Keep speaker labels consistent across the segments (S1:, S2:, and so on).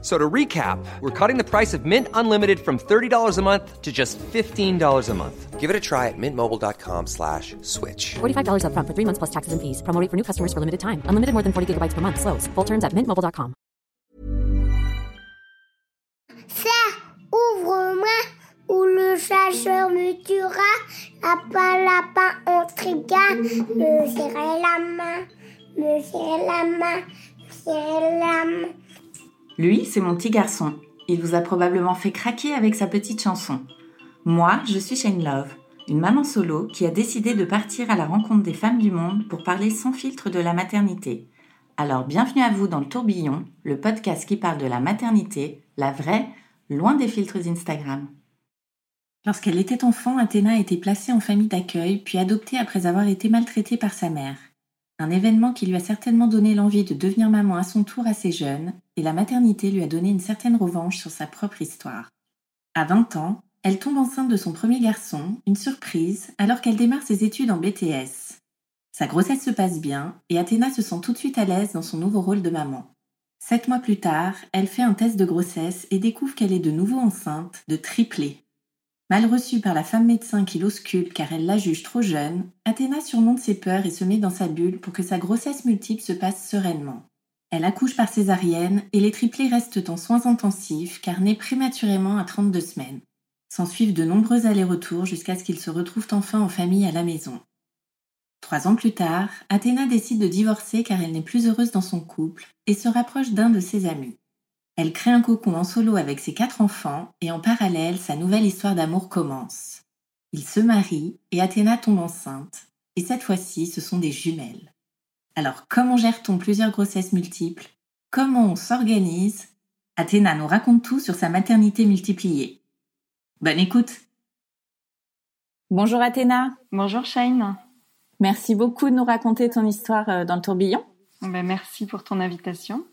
S1: So to recap, we're cutting the price of Mint Unlimited from $30 a month to just $15 a month.
S2: Give it a try at mintmobile.com slash switch.
S3: $45 upfront for three months plus taxes and fees. Promo rate for new customers for limited time. Unlimited more than 40 gigabytes per month. Slows. Full terms at mintmobile.com.
S4: Serre, ouvre-moi, ou le chasseur me tuera. Lapin, lapin, on triga. Me serrer la main, me serrer la main, me serrer la main.
S5: Lui, c'est mon petit garçon. Il vous a probablement fait craquer avec sa petite chanson. Moi, je suis Shane Love, une maman solo qui a décidé de partir à la rencontre des femmes du monde pour parler sans filtre de la maternité. Alors bienvenue à vous dans le tourbillon, le podcast qui parle de la maternité, la vraie, loin des filtres Instagram. Lorsqu'elle était enfant, Athéna a été placée en famille d'accueil, puis adoptée après avoir été maltraitée par sa mère. Un événement qui lui a certainement donné l'envie de devenir maman à son tour assez jeune, et la maternité lui a donné une certaine revanche sur sa propre histoire. À 20 ans, elle tombe enceinte de son premier garçon, une surprise, alors qu'elle démarre ses études en BTS. Sa grossesse se passe bien, et Athéna se sent tout de suite à l'aise dans son nouveau rôle de maman. Sept mois plus tard, elle fait un test de grossesse et découvre qu'elle est de nouveau enceinte, de triplé. Mal reçue par la femme médecin qui l'ausculte car elle la juge trop jeune, Athéna surmonte ses peurs et se met dans sa bulle pour que sa grossesse multiple se passe sereinement. Elle accouche par césarienne et les triplés restent en soins intensifs car nés prématurément à 32 semaines. S'en suivent de nombreux allers-retours jusqu'à ce qu'ils se retrouvent enfin en famille à la maison. Trois ans plus tard, Athéna décide de divorcer car elle n'est plus heureuse dans son couple et se rapproche d'un de ses amis. Elle crée un cocon en solo avec ses quatre enfants et en parallèle, sa nouvelle histoire d'amour commence. Ils se marient et Athéna tombe enceinte. Et cette fois-ci, ce sont des jumelles. Alors, comment gère-t-on plusieurs grossesses multiples? Comment on s'organise? Athéna nous raconte tout sur sa maternité multipliée. Bonne écoute Bonjour Athéna
S6: Bonjour Shane.
S5: Merci beaucoup de nous raconter ton histoire euh, dans le tourbillon.
S6: Ben, merci pour ton invitation.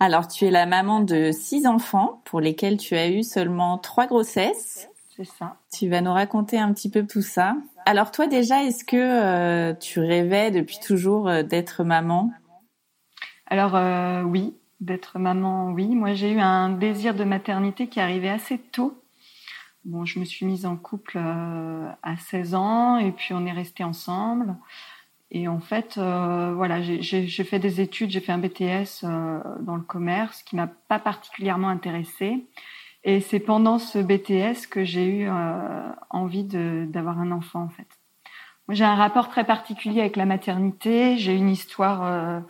S5: Alors, tu es la maman de six enfants pour lesquels tu as eu seulement trois grossesses.
S6: C'est ça.
S5: Tu vas nous raconter un petit peu tout ça. Alors toi déjà, est-ce que euh, tu rêvais depuis toujours euh, d'être maman?
S6: Alors euh, oui, d'être maman, oui. Moi j'ai eu un désir de maternité qui arrivait assez tôt. Bon, je me suis mise en couple à 16 ans et puis on est resté ensemble. Et en fait, voilà, j'ai fait des études, j'ai fait un BTS dans le commerce qui m'a pas particulièrement intéressée. Et c'est pendant ce BTS que j'ai eu euh, envie d'avoir un enfant en fait. Moi, j'ai un rapport très particulier avec la maternité. J'ai une histoire euh,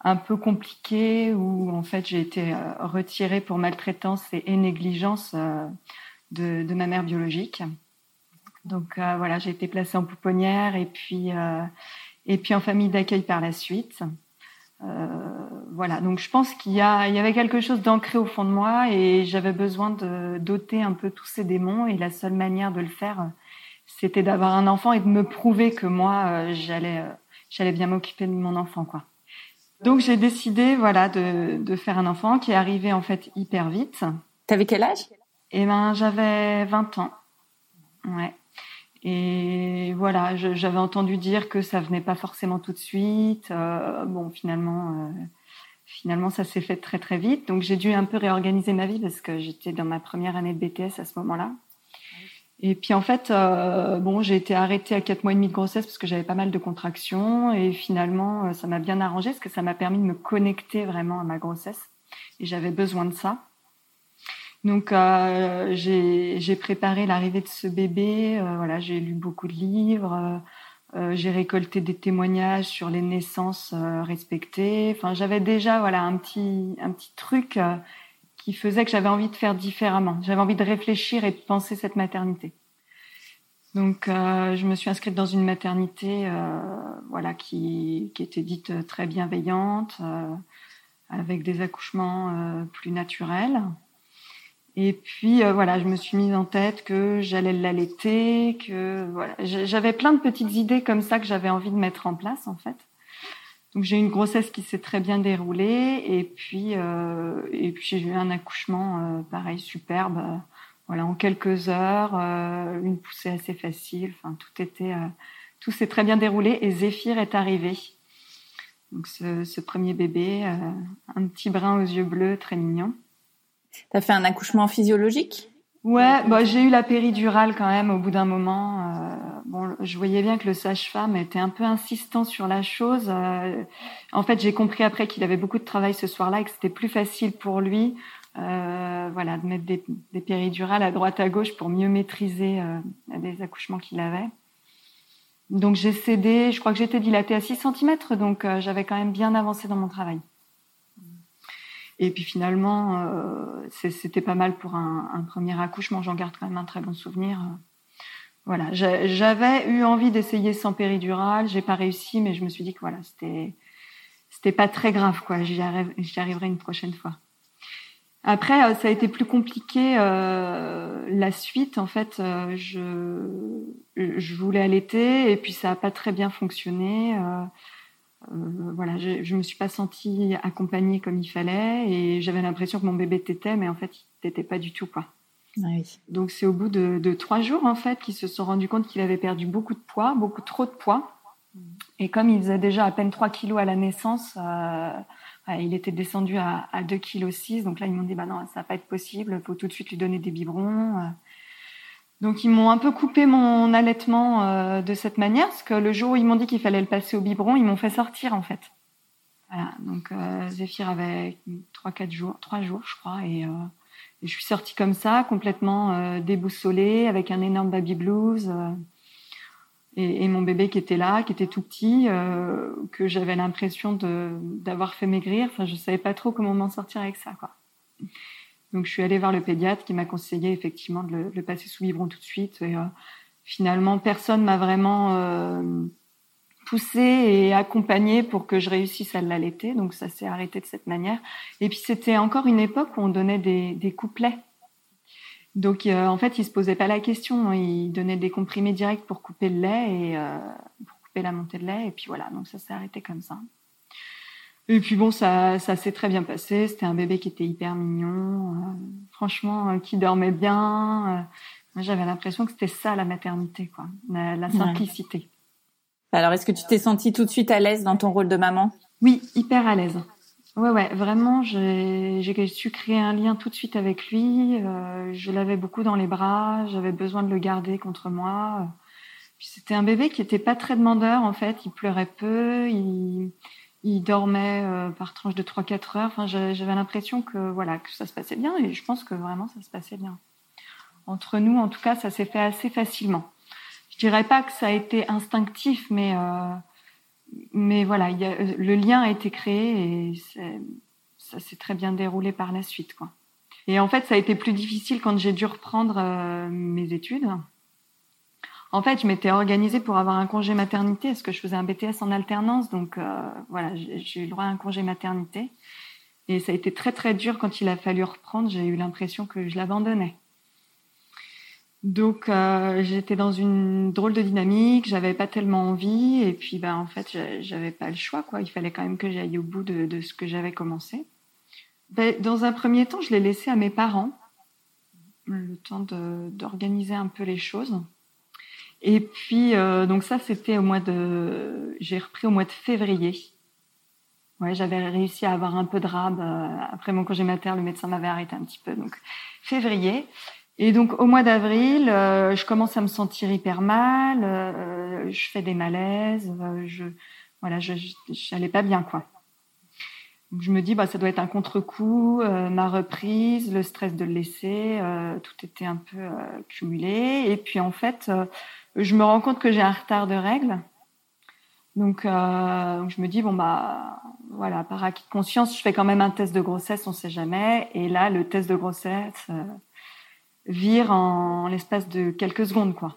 S6: un peu compliquée où en fait j'ai été euh, retirée pour maltraitance et, négligence de, de, ma mère biologique. Donc voilà, j'ai été placée en pouponnière et puis et puis en famille d'accueil par la suite. Euh, voilà, donc je pense qu'il y, y avait quelque chose d'ancré au fond de moi et j'avais besoin de doter un peu tous ces démons et la seule manière de le faire, c'était d'avoir un enfant et de me prouver que moi, euh, j'allais, euh, j'allais bien m'occuper de mon enfant, quoi. Donc j'ai décidé, voilà, de, de faire un enfant qui est arrivé en fait hyper vite.
S5: T'avais quel âge?
S6: Eh ben, j'avais 20 ans. Ouais. Et voilà, j'avais entendu dire que ça venait pas forcément tout de suite. Euh, bon, finalement, euh, finalement, ça s'est fait très très vite. Donc j'ai dû un peu réorganiser ma vie parce que j'étais dans ma première année de BTS à ce moment-là. Et puis en fait, euh, bon, j'ai été arrêtée à quatre mois et demi de grossesse parce que j'avais pas mal de contractions. Et finalement, ça m'a bien arrangé parce que ça m'a permis de me connecter vraiment à ma grossesse. Et j'avais besoin de ça. Donc euh, j'ai préparé l'arrivée de ce bébé. Euh, voilà, j'ai lu beaucoup de livres. Euh, j'ai récolté des témoignages sur les naissances respectées. Enfin, j'avais déjà voilà un petit un petit truc qui faisait que j'avais envie de faire différemment. J'avais envie de réfléchir et de penser cette maternité. Donc, je me suis inscrite dans une maternité, voilà, qui, qui était dite très bienveillante, avec des accouchements plus naturels. Et puis euh, voilà, je me suis mise en tête que j'allais l'allaiter, que voilà, j'avais plein de petites idées comme ça que j'avais envie de mettre en place en fait. Donc j'ai eu une grossesse qui s'est très bien déroulée et puis euh, et puis j'ai eu un accouchement euh, pareil superbe. voilà en quelques heures, une poussée assez facile. Enfin tout était tout s'est très bien déroulé et Zéphyr est arrivé. Donc ce, premier bébé, un petit brin aux yeux bleus, très mignon.
S7: T'as fait un accouchement physiologique?
S6: Ouais, bah, j'ai eu la péridurale quand même au bout d'un moment. Euh, bon, je voyais bien que le sage-femme était un peu insistant sur la chose. Euh, en fait, j'ai compris après qu'il avait beaucoup de travail ce soir-là et que c'était plus facile pour lui, euh, voilà, de mettre des, des péridurales à droite à gauche pour mieux maîtriser les accouchements qu'il avait. Donc j'ai cédé. Je crois que j'étais dilatée à 6 cm, donc j'avais quand même bien avancé dans mon travail. Et puis finalement, euh, c'était pas mal pour un, premier accouchement. J'en garde quand même un très bon souvenir. Voilà, J'a- j'avais eu envie d'essayer sans péridurale. J'ai pas réussi, mais je me suis dit que voilà, c'était c'était pas très grave, quoi. J'y arrive- j'y arriverai une prochaine fois. Après, euh, ça a été plus compliqué euh, la suite. En fait, je je voulais allaiter et puis ça a pas très bien fonctionné. Euh, voilà, je, je me suis pas sentie accompagnée comme il fallait et j'avais l'impression que mon bébé tétait, mais en fait, il tétait pas du tout, quoi.
S7: Ah oui.
S6: Donc c'est au bout de, de trois jours en fait qu'ils se sont rendus compte qu'il avait perdu beaucoup de poids, beaucoup trop de poids. Et comme il faisait déjà à peine 3 kilos à la naissance, euh, il était descendu à, à 2 kilos 6. Donc là ils m'ont dit bah non ça va pas être possible, il faut tout de suite lui donner des biberons. Donc ils m'ont un peu coupé mon allaitement euh, de cette manière parce que le jour où ils m'ont dit qu'il fallait le passer au biberon, ils m'ont fait sortir en fait. Voilà, donc euh, Zéphyr avait 3-4 jours, 3 jours je crois et euh, je suis sortie comme ça, complètement euh, déboussolée, avec un énorme baby blues. euh, et, et mon bébé qui était là, qui était tout petit, euh, que j'avais l'impression d'avoir fait maigrir. Enfin, je savais pas trop comment m'en sortir avec ça, quoi. Donc, je suis allée voir le pédiatre qui m'a conseillé effectivement de le, passer sous biberon tout de suite. Et euh, finalement, personne m'a vraiment euh, poussée et accompagnée pour que je réussisse à l'allaiter. Donc, ça s'est arrêté de cette manière. Et puis c'était encore une époque où on donnait des, des couplets. Donc euh, en fait, il se posait pas la question, il donnait des comprimés directs pour couper le lait et euh, pour couper la montée de lait et puis voilà, donc ça s'est arrêté comme ça. Et puis bon, ça, ça s'est très bien passé. C'était un bébé qui était hyper mignon, euh, franchement, euh, qui dormait bien. Euh, moi, j'avais l'impression que c'était ça la maternité, quoi, la, la simplicité.
S7: Alors, est-ce que tu t'es sentie tout de suite à l'aise dans ton rôle de maman?
S6: Oui, hyper à l'aise. Ouais, ouais, vraiment, j'ai su créer un lien tout de suite avec lui. Euh, je l'avais beaucoup dans les bras, j'avais besoin de le garder contre moi. C'était un bébé qui était pas très demandeur en fait. Il pleurait peu, il, il dormait euh, par tranche de 3-4 heures. Enfin, j'avais l'impression que voilà que ça se passait bien et je pense que vraiment ça se passait bien. Entre nous, en tout cas, ça s'est fait assez facilement. Je dirais pas que ça a été instinctif, mais euh, mais voilà, le lien a été créé et ça s'est très bien déroulé par la suite, quoi. Et en fait, ça a été plus difficile quand j'ai dû reprendre euh, mes études. En fait, je m'étais organisée pour avoir un congé maternité parce que je faisais un BTS en alternance, donc euh, voilà, j'ai eu le droit à un congé maternité. Et ça a été très très dur quand il a fallu reprendre. J'ai eu l'impression que je l'abandonnais. Donc euh, j'étais dans une drôle de dynamique, j'avais pas tellement envie et puis ben en fait j'a- j'avais pas le choix quoi, il fallait quand même que j'aille au bout de, ce que j'avais commencé. Ben, dans un premier temps, je l'ai laissé à mes parents le temps d'organiser un peu les choses. Et puis euh, donc ça c'était au mois de j'ai repris au mois de février. Ouais, j'avais réussi à avoir un peu de rab euh, après mon congé mater, le médecin m'avait arrêté un petit peu donc février. Et donc au mois d'avril, euh, je commence à me sentir hyper mal, euh, je fais des malaises, euh, je voilà, je j'allais pas bien quoi. Donc je me dis bah ça doit être un contre-coup, euh, ma reprise, le stress de le laisser, euh, tout était un peu euh, cumulé. Et puis en fait, euh, je me rends compte que j'ai un retard de règles. Donc euh, je me dis bon bah voilà par acquis de conscience, je fais quand même un test de grossesse, on sait jamais. Et là le test de grossesse euh, vire en l'espace de quelques secondes, quoi.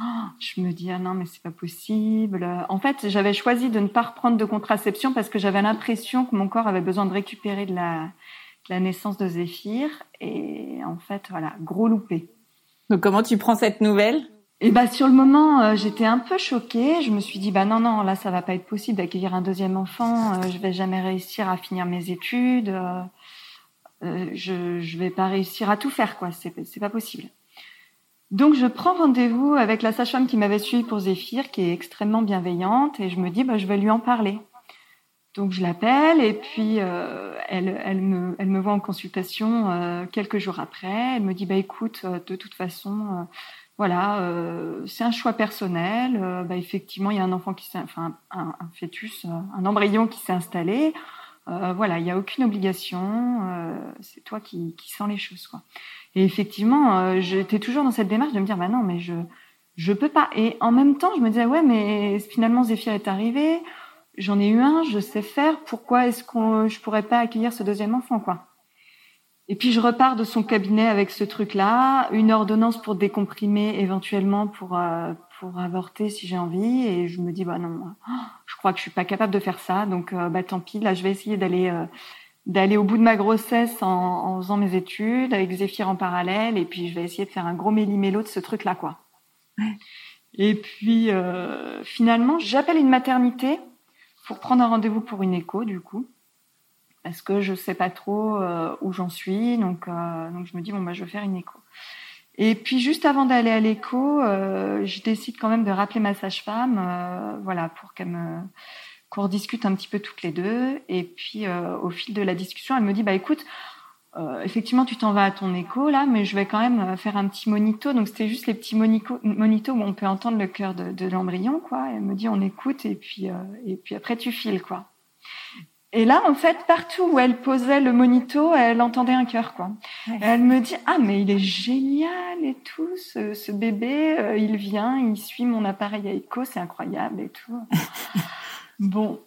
S6: Oh, je me dis ah non mais c'est pas possible. En fait, j'avais choisi de ne pas reprendre de contraception parce que j'avais l'impression que mon corps avait besoin de récupérer de la, de la naissance de Zéphyr et en fait voilà gros loupé.
S7: Donc, comment tu prends cette nouvelle?
S6: Et bah sur le moment, euh, j'étais un peu choquée. Je me suis dit bah non non, là ça va pas être possible d'accueillir un deuxième enfant. Euh, je vais jamais réussir à finir mes études. Euh, euh, je je vais pas réussir à tout faire quoi. C'est c'est pas possible. Donc je prends rendez-vous avec la sage-femme qui m'avait suivi pour Zéphyr, qui est extrêmement bienveillante, et je me dis bah je vais lui en parler. Donc je l'appelle et puis elle, elle, me, elle me voit en consultation quelques jours après. Elle me dit bah écoute, de toute façon, voilà, euh, c'est un choix personnel. Euh, bah, effectivement, il y a un enfant qui s'est, enfin un, fœtus, euh, un embryon qui s'est installé. Voilà, il n'y a aucune obligation. c'est toi qui, sens les choses, quoi. Et effectivement, j'étais toujours dans cette démarche de me dire bah non, mais je je peux pas. Et en même temps, je me disais ouais, mais finalement Zéphyr est arrivé. J'en ai eu un, je sais faire. Pourquoi est-ce qu'on je pourrais pas accueillir ce deuxième enfant, quoi? Et puis je repars de son cabinet avec ce truc-là, une ordonnance pour décomprimer éventuellement pour euh, pour avorter si j'ai envie. Et je me dis bah non, je crois que je suis pas capable de faire ça. Donc euh, bah tant pis. Là, je vais essayer d'aller euh, d'aller au bout de ma grossesse en, en faisant mes études avec Zéphyr en parallèle. Et puis je vais essayer de faire un gros méli-mélo de ce truc-là, quoi. Et puis euh, finalement, j'appelle une maternité pour prendre un rendez-vous pour une écho du coup parce que je sais pas trop euh, où j'en suis donc euh, donc je me dis bon bah je vais faire une écho et puis juste avant d'aller à l'écho euh, je décide quand même de rappeler ma sage-femme voilà pour me qu'on rediscute un petit peu toutes les deux et puis au fil de la discussion elle me dit bah écoute effectivement, tu t'en vas à ton écho là, mais je vais quand même faire un petit monito. Donc c'était juste les petits monitos où on peut entendre le cœur de, l'embryon, quoi. Elle me dit on écoute et puis et puis après tu files, quoi. Et là, en fait, partout où elle posait le monito, elle entendait un cœur, quoi. Elle me dit ah mais il est génial et tout, ce, ce bébé, euh, il vient, il suit mon appareil à écho, c'est incroyable et tout. bon,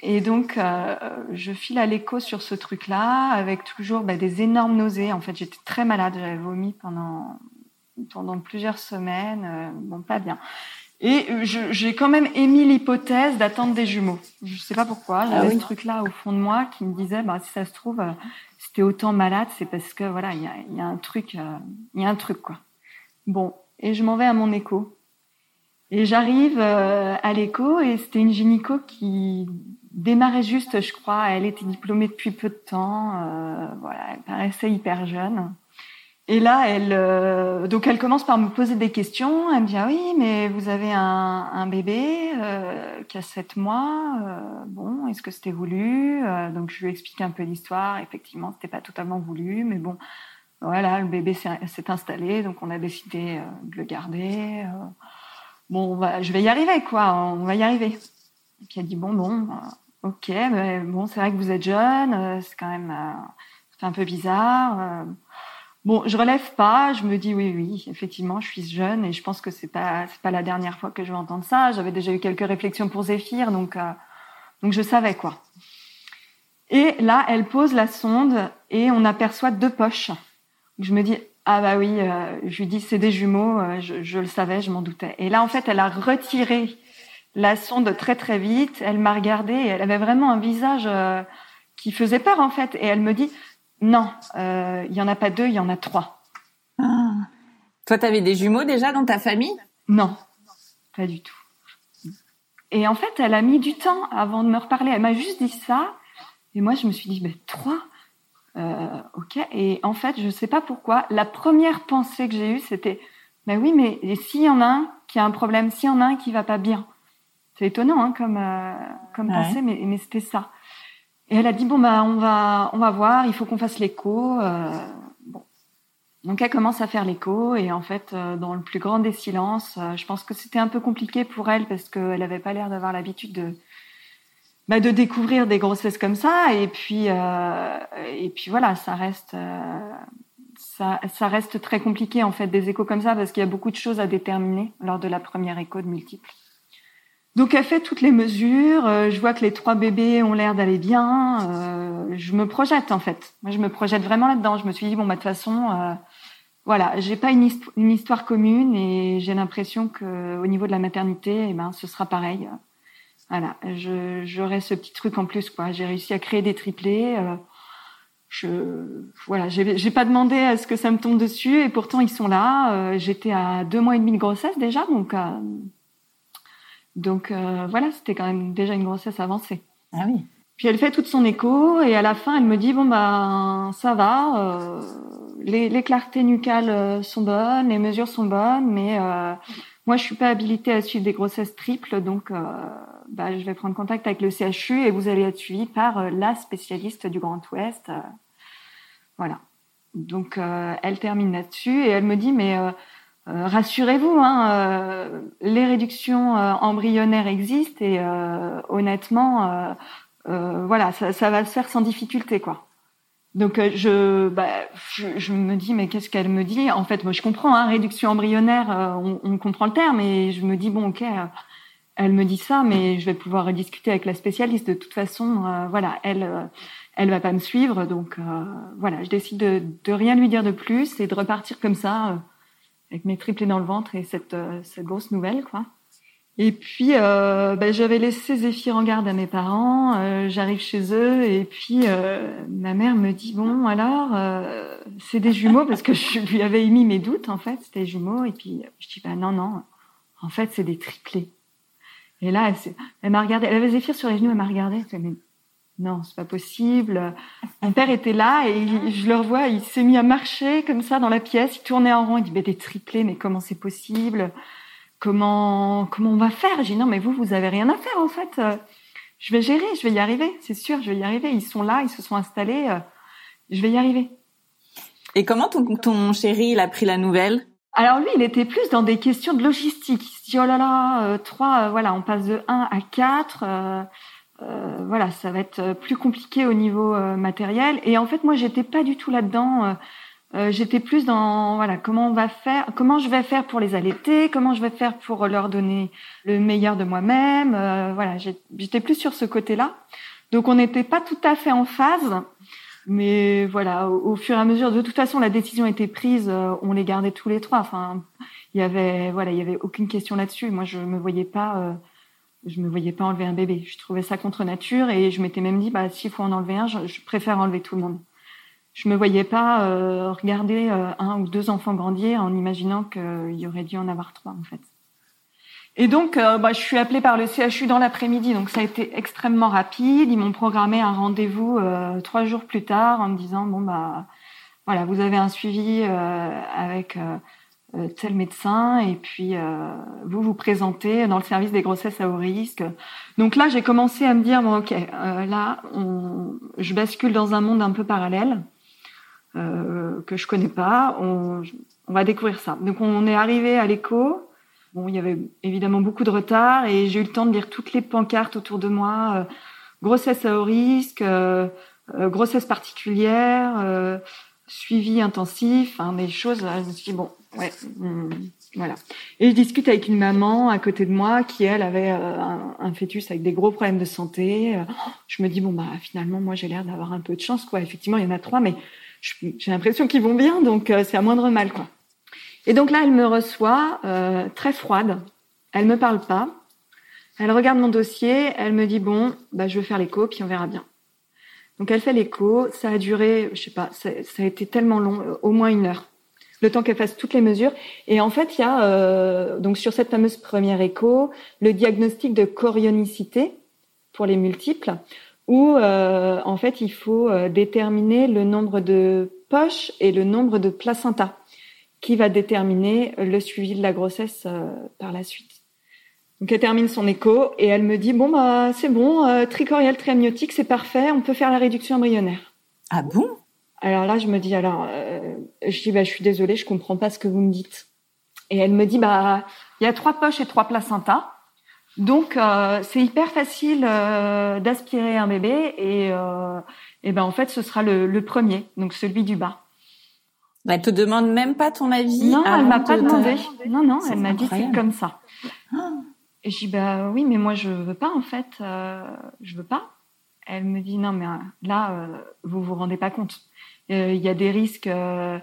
S6: et donc, euh, je file à l'écho sur ce truc-là, avec toujours bah, des énormes nausées. En fait, j'étais très malade, j'avais vomi pendant pendant plusieurs semaines, euh, bon, pas bien. Et euh, j'ai quand même émis l'hypothèse d'attendre des jumeaux. Je sais pas pourquoi, j'avais ce truc-là au fond de moi qui me disait, bah, si ça se trouve, euh, si t'es autant malade, c'est parce que voilà, il y a, y a un truc, euh, il y a un truc quoi. Bon, et je m'en vais à mon écho. Et j'arrive euh, à l'écho et c'était une gynéco qui démarrait juste, je crois. Elle était diplômée depuis peu de temps. euh, voilà, elle paraissait hyper jeune. Et là, elle, euh, donc elle commence par me poser des questions. Elle me dit ah oui, mais vous avez un, un bébé euh, qui a sept mois. euh, bon, est-ce que c'était voulu Euh, Donc je lui explique un peu l'histoire. Effectivement, c'était pas totalement voulu, mais bon, voilà, le bébé s'est installé, donc on a décidé euh, de le garder. euh, bon, on va- je vais y arriver, quoi. On va y arriver. Et puis elle dit bon, bon, ok, mais bon, c'est vrai que vous êtes jeune, c'est quand même, un peu bizarre. Bon, je relève pas, je me dis oui, oui, effectivement, je suis jeune et je pense que c'est pas, c'est pas la dernière fois que je vais entendre ça. J'avais déjà eu quelques réflexions pour Zéphyr, donc, euh, donc je savais quoi. Et là, elle pose la sonde et on aperçoit deux poches. Je me dis ah bah oui, euh, je lui dis c'est des jumeaux, euh, je, je le savais, je m'en doutais. Et là, en fait, elle a retiré la sonde très très vite. Elle m'a regardée et elle avait vraiment un visage euh, qui faisait peur en fait. Et elle me dit non, euh, il y en a pas deux, il y en a trois.
S7: Ah. Toi, t'avais des jumeaux déjà dans ta famille?
S6: Non, pas du tout. Et en fait, elle a mis du temps avant de me reparler. Elle m'a juste dit ça. Et moi, je me suis dit, trois? Euh, Ok. Et en fait, je sais pas pourquoi. La première pensée que j'ai eue, c'était, mais oui, mais s'il y en a un qui a un problème, s'il y en a un qui va pas bien? C'est étonnant hein, comme, euh, comme
S7: Ouais.
S6: pensée, mais, mais c'était ça. Et elle a dit, bon, bah, on va, on va voir, il faut qu'on fasse l'écho. euh. Donc elle commence à faire l'écho et en fait, euh, dans le plus grand des silences, euh, je pense que c'était un peu compliqué pour elle parce qu'elle n'avait pas l'air d'avoir l'habitude de, bah, découvrir des grossesses comme ça. Et puis, voilà, ça reste, ça reste très compliqué en fait des échos comme ça parce qu'il y a beaucoup de choses à déterminer lors de la première écho de multiples. Donc elle fait toutes les mesures. euh, je vois que les trois bébés ont l'air d'aller bien. euh, je me projette en fait. Moi, je me projette vraiment là-dedans. Je me suis dit bon bah de toute façon, euh, voilà, j'ai pas une, histo- une histoire commune et j'ai l'impression que au niveau de la maternité, eh ben ce sera pareil. Voilà, j'aurai ce petit truc en plus quoi. J'ai réussi à créer des triplés. euh, je voilà, j'ai pas demandé à ce que ça me tombe dessus et pourtant ils sont là. Euh, J'étais à deux mois et demi de grossesse déjà, donc donc euh, voilà, c'était quand même déjà une grossesse avancée.
S7: Ah oui.
S6: Puis elle fait toute son écho et à la fin elle me dit bon ben ça va, euh, les, les clartés nucales euh, sont bonnes, les mesures sont bonnes, mais euh, moi je suis pas habilitée à suivre des grossesses triples, donc bah, je vais prendre contact avec le CHU et vous allez être suivi par la spécialiste du Grand Ouest. voilà. Donc elle termine là-dessus et elle me dit mais euh, rassurez-vous, hein, euh, les réductions euh, embryonnaires existent et euh, honnêtement, euh, voilà, ça, ça va se faire sans difficulté, quoi. Donc je, bah, je, je me dis mais qu'est-ce qu'elle me dit? En fait, moi je comprends, hein, réduction embryonnaire, on, on comprend le terme, et je me dis bon ok, elle me dit ça, mais je vais pouvoir rediscuter avec la spécialiste. De toute façon, voilà, elle, elle va pas me suivre, donc voilà, je décide de, de rien lui dire de plus et de repartir comme ça, avec mes triplés dans le ventre et cette, euh, cette grosse nouvelle, quoi. Et puis, euh, bah, j'avais laissé Zéphyr en garde à mes parents. euh, J'arrive chez eux et puis euh, ma mère me dit bon alors euh, c'est des jumeaux parce que je lui avais émis mes doutes en fait c'était des jumeaux et puis je dis bah non non en fait c'est des triplés. Et là elle, elle m'a regardé, elle avait Zéphyr sur les genoux, elle m'a regardé, elle mais non c'est pas possible. Mon père était là et il- je le revois, il s'est mis à marcher comme ça dans la pièce, il tournait en rond, il dit mais des triplés mais comment c'est possible? comment comment on va faire? J'ai dit non mais vous vous avez rien à faire en fait. Je vais gérer, je vais y arriver, c'est sûr, je vais y arriver. Ils sont là, ils se sont installés, je vais y arriver.
S7: Et comment ton, ton chéri, il a pris la nouvelle?
S6: Alors lui, il était plus dans des questions de logistique. Il se dit oh là là, euh, trois, euh, voilà, on passe de 1 à 4. euh, euh, voilà, ça va être euh, plus compliqué au niveau euh, matériel. Et en fait, moi, j'étais pas du tout là-dedans. euh, euh, j'étais plus dans voilà comment on va faire, comment je vais faire pour les allaiter, comment je vais faire pour leur donner le meilleur de moi-même. voilà, j'étais plus sur ce côté-là. Donc on n'était pas tout à fait en phase, mais voilà, au, au fur et à mesure, de toute façon, la décision était prise. on les gardait tous les trois. Enfin, il y avait voilà, il y avait aucune question là-dessus. Moi, je me voyais pas, je me voyais pas enlever un bébé. Je trouvais ça contre nature et je m'étais même dit, bah s'il faut en enlever un, je, je préfère enlever tout le monde. Je me voyais pas euh, regarder euh, un ou deux enfants grandir en imaginant qu'il y aurait dû en avoir trois en fait. Et donc, euh, bah, je suis appelée par le CHU dans l'après-midi, donc ça a été extrêmement rapide. Ils m'ont programmé un rendez-vous euh, trois jours plus tard en me disant bon bah voilà, vous avez un suivi euh, avec euh, euh, tel médecin et puis euh, vous vous présentez dans le service des grossesses à haut risque. Donc là, j'ai commencé à me dire bon ok, euh, là, on, je bascule dans un monde un peu parallèle euh, que je connais pas. On, on va découvrir ça. Donc on est arrivé à l'écho. Bon, il y avait évidemment beaucoup de retard et j'ai eu le temps de lire toutes les pancartes autour de moi. euh, grossesse à haut risque, euh, euh, grossesse particulière, euh, suivi intensif, hein, des choses. Je me suis dit bon, ouais, hum, voilà. Et je discute avec une maman à côté de moi qui elle avait euh, un, fœtus avec des gros problèmes de santé. Euh, Je me dis bon bah finalement moi j'ai l'air d'avoir un peu de chance quoi. Effectivement il y en a trois mais j'ai l'impression qu'ils vont bien donc euh, c'est à moindre mal quoi. Et donc là elle me reçoit euh, très froide. Elle me parle pas. Elle regarde mon dossier. Elle me dit bon bah je vais faire l'écho puis on verra bien. Donc elle fait l'écho. Ça a duré je sais pas ça, ça a été tellement long euh, au moins une heure le temps qu'elle fasse toutes les mesures. Et en fait, il y a euh, donc sur cette fameuse première écho le diagnostic de chorionicité pour les multiples, où euh, en fait il faut euh, déterminer le nombre de poches et le nombre de placentas, qui va déterminer le suivi de la grossesse euh, par la suite. Donc elle termine son écho et elle me dit bon bah c'est bon, euh, tricorial triamniotique c'est parfait, on peut faire la réduction embryonnaire.
S7: Ah bon?
S6: Alors là, je me dis, alors, euh, je dis, bah, je suis désolée, je comprends pas ce que vous me dites. Et elle me dit, bah, il y a trois poches et trois placentas. Donc, euh, c'est hyper facile euh, d'aspirer un bébé et, euh, et ben en fait, ce sera le, le premier, donc celui du bas.
S7: Elle te demande même pas ton avis
S6: Non, elle m'a pas demandé. Non, non, elle m'a dit c'est comme ça. Et je dis bah oui, mais moi je veux pas en fait, euh, je veux pas. Elle me dit non mais euh, là euh, vous vous rendez pas compte. Euh, Il y a des risques euh,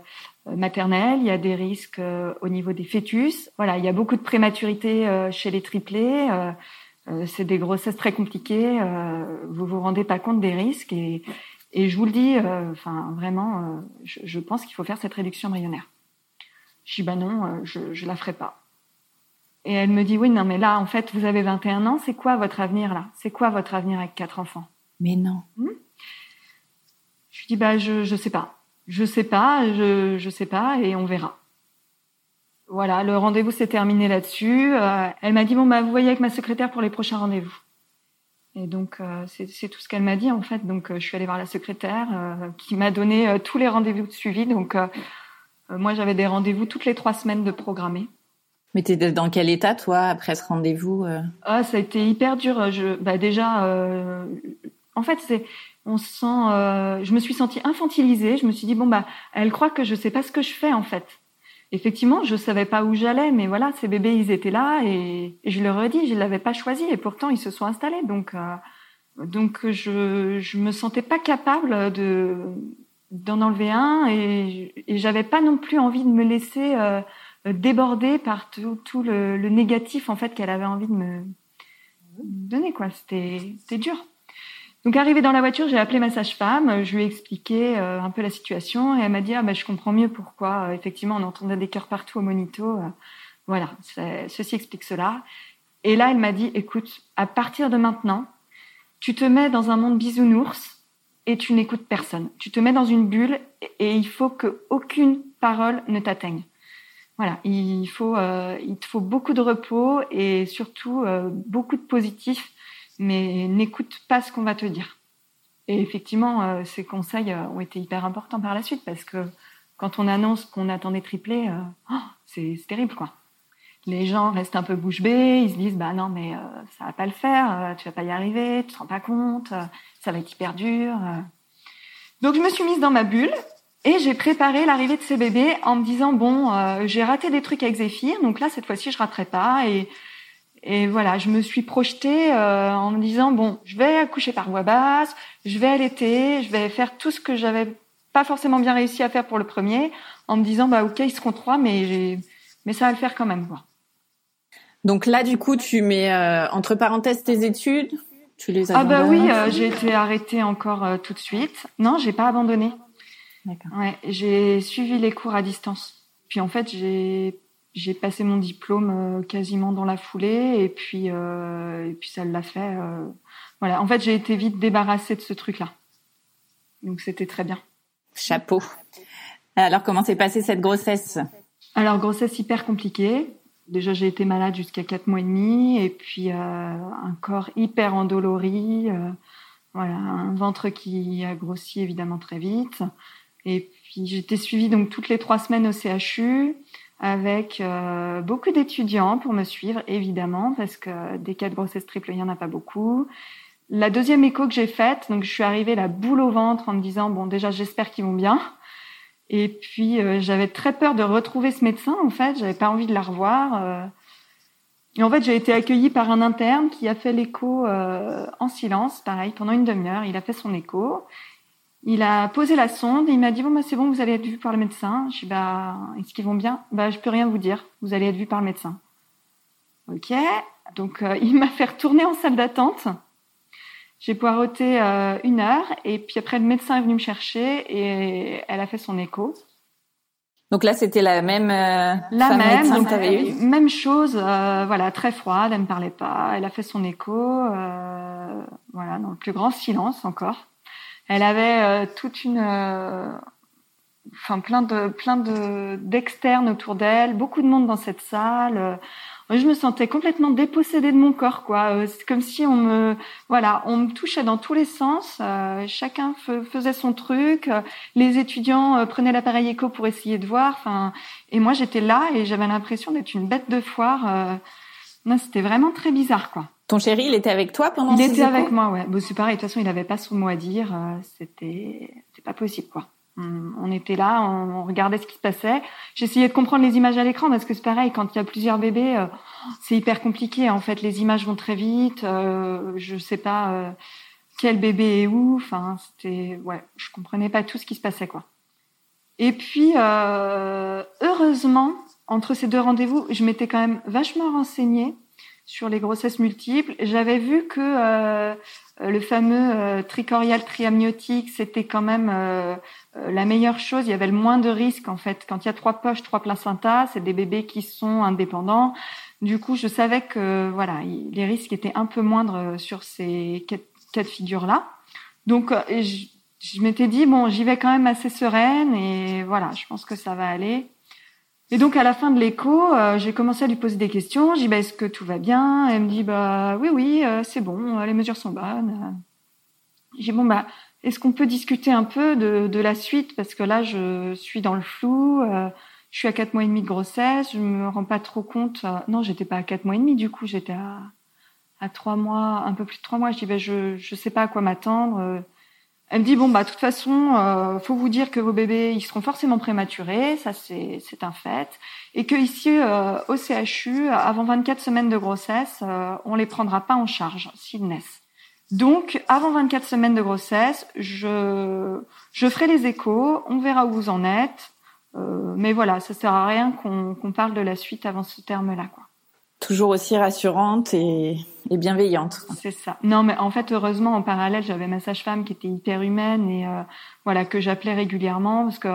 S6: maternels, il y a des risques euh, au niveau des fœtus. Voilà, il y a beaucoup de prématurité euh, chez les triplés. euh, c'est des grossesses très compliquées. vous vous rendez pas compte des risques et Et je vous le dis, enfin vraiment, je, je pense qu'il faut faire cette réduction embryonnaire. Je dis bah non, je je la ferai pas. Et elle me dit oui non mais là en fait vous avez 21 ans, c'est quoi votre avenir là? C'est quoi votre avenir avec quatre enfants?
S7: Mais non.
S6: Lui dis bah je je sais pas, je sais pas, je je sais pas et on verra. Voilà, le rendez-vous s'est terminé là-dessus. Euh, elle m'a dit bon bah vous voyez avec ma secrétaire pour les prochains rendez-vous. Et donc euh, c'est tout ce qu'elle m'a dit en fait. Donc euh, je suis allée voir la secrétaire euh, qui m'a donné tous les rendez-vous de suivi. Donc moi j'avais des rendez-vous toutes les trois semaines de programmés.
S7: Mais t'es dans quel état, toi, après ce rendez-vous
S6: Ah, ça a été hyper dur. Je, bah déjà, en fait, c'est, on se sent. euh, je me suis sentie infantilisée. Je me suis dit bon bah, elle croit que je sais pas ce que je fais en fait. Effectivement, je savais pas où j'allais, mais voilà, ces bébés, ils étaient là et, et je leur ai dit, je l'avais pas choisi et pourtant ils se sont installés. Donc, euh, donc je, je me sentais pas capable de d'en enlever un et, et j'avais pas non plus envie de me laisser euh, déborder par tout, tout le, le négatif en fait qu'elle avait envie de me donner quoi. C'était c'était dur. Donc arrivée dans la voiture, j'ai appelé ma sage-femme, je lui ai expliqué euh, un peu la situation et elle m'a dit ah bah je comprends mieux pourquoi euh, effectivement on entendait des cœurs partout au monito. euh, voilà, ceci explique cela. Et là elle m'a dit écoute, à partir de maintenant, tu te mets dans un monde bisounours et tu n'écoutes personne. Tu te mets dans une bulle et, et il faut que aucune parole ne t'atteigne. Voilà, il faut il te faut beaucoup de repos et surtout beaucoup de positif mais n'écoute pas ce qu'on va te dire. Et effectivement, euh, ces conseils euh, ont été hyper importants par la suite parce que quand on annonce qu'on attend des triplés, euh, oh, c'est terrible quoi. Les gens restent un peu bouche bée, ils se disent bah non mais ça va pas le faire, tu vas pas y arriver, tu te rends pas compte, ça va être hyper dur. Donc je me suis mise dans ma bulle et j'ai préparé l'arrivée de ces bébés en me disant bon j'ai raté des trucs avec Zéphyr, donc là cette fois-ci je raterai pas et et voilà, je me suis projetée euh, en me disant bon, je vais accoucher par voie basse, je vais allaiter, je vais faire tout ce que j'avais pas forcément bien réussi à faire pour le premier, en me disant bah ok ils seront trois, mais j'ai mais ça va le faire quand même quoi.
S7: Donc là, du coup, tu mets euh, entre parenthèses tes études? Tu les
S6: Ah bah oui, euh, j'ai été arrêtée encore euh, tout de suite. Non, j'ai pas abandonné.
S7: D'accord.
S6: Ouais, j'ai suivi les cours à distance. Puis en fait, j'ai j'ai passé mon diplôme euh, quasiment dans la foulée et puis euh, et puis ça l'a fait. euh, voilà, en fait, j'ai été vite débarrassée de ce truc-là. Donc c'était très bien.
S7: Chapeau. Alors, comment s'est passée cette grossesse?
S6: Alors grossesse hyper compliquée. Déjà j'ai été malade jusqu'à quatre mois et demi et puis euh, un corps hyper endolori, voilà un ventre qui a grossi évidemment très vite. Et puis j'étais suivie donc toutes les trois semaines au CHU avec euh, beaucoup d'étudiants pour me suivre évidemment parce que des cas de grossesse triple il y en a pas beaucoup. La deuxième écho que j'ai faite, donc je suis arrivée la boule au ventre en me disant bon déjà j'espère qu'ils vont bien. Et puis euh, j'avais très peur de retrouver ce médecin en fait, j'avais pas envie de la revoir. euh. Et en fait j'ai été accueillie par un interne qui a fait l'écho euh, en silence, pareil pendant une demi-heure. Il a fait son écho, il a posé la sonde, et il m'a dit bon bah c'est bon vous allez être vu par le médecin. Je dis bah est-ce qu'ils vont bien? Bah je peux rien vous dire, vous allez être vu par le médecin. Ok, donc euh, il m'a fait retourner en salle d'attente. J'ai poireauté euh, une heure et puis après le médecin est venu me chercher et elle a fait son écho.
S7: Donc là, c'était la même euh,
S6: La même, donc, même chose, voilà, très froide, elle me parlait pas. Elle a fait son écho, voilà, dans le plus grand silence encore. Elle avait euh, toute une, euh, enfin plein de plein de d'externes autour d'elle, beaucoup de monde dans cette salle. Euh, je me sentais complètement dépossédée de mon corps, quoi. C'est comme si on me, voilà, on me touchait dans tous les sens. euh, chacun faisait son truc. les étudiants prenaient l'appareil écho pour essayer de voir. Enfin, et moi j'étais là et j'avais l'impression d'être une bête de foire. euh, non, c'était vraiment très bizarre, quoi.
S7: Ton chéri, il était avec toi pendant
S6: Il était avec moi, ouais. Bon, c'est pareil. De toute façon, il avait pas son mot à dire. euh, C'était, c'était pas possible, quoi. On on était là, on, regardait ce qui se passait. J'essayais de comprendre les images à l'écran parce que c'est pareil. Quand il y a plusieurs bébés, euh, c'est hyper compliqué. En fait, les images vont très vite. Euh, je sais pas quel bébé est où. Enfin, c'était, ouais, je comprenais pas tout ce qui se passait, quoi. Et puis, euh, heureusement, entre ces deux rendez-vous, je m'étais quand même vachement renseignée sur les grossesses multiples. J'avais vu que euh, Euh, le fameux euh, tricorial triamniotique, c'était quand même euh, la meilleure chose. Il y avait le moins de risques en fait. Quand il y a trois poches, trois placentas, c'est des bébés qui sont indépendants. Du coup, je savais que voilà, les risques étaient un peu moindres sur ces cas de figure-là. Donc, je, je m'étais dit bon, j'y vais quand même assez sereine et voilà, je pense que ça va aller. Et donc à la fin de l'écho, euh, j'ai commencé à lui poser des questions. J'ai dit bah, est-ce que tout va bien? Elle me dit bah oui oui euh, c'est bon, euh, les mesures sont bonnes. J'ai bon bah est-ce qu'on peut discuter un peu de, de, la suite? Parce que là je suis dans le flou. je suis à quatre mois et demi de grossesse, je me rends pas trop compte. non j'étais pas à quatre mois et demi du coup j'étais à à trois mois, un peu plus de trois mois. Je dis bah je je sais pas à quoi m'attendre. Elle me dit bon bah de toute façon, euh, faut vous dire que vos bébés ils seront forcément prématurés, ça c'est c'est un fait, et que ici euh, au CHU avant 24 semaines de grossesse, euh, on les prendra pas en charge s'ils naissent. Donc avant 24 semaines de grossesse, je je ferai les échos, on verra où vous en êtes, euh, mais voilà, ça sert à rien qu'on qu'on parle de la suite avant ce terme-là quoi
S7: toujours aussi rassurante et, bienveillante.
S6: C'est ça. Non, mais en fait, heureusement, en parallèle, j'avais ma sage-femme qui était hyper humaine et euh, voilà que j'appelais régulièrement parce que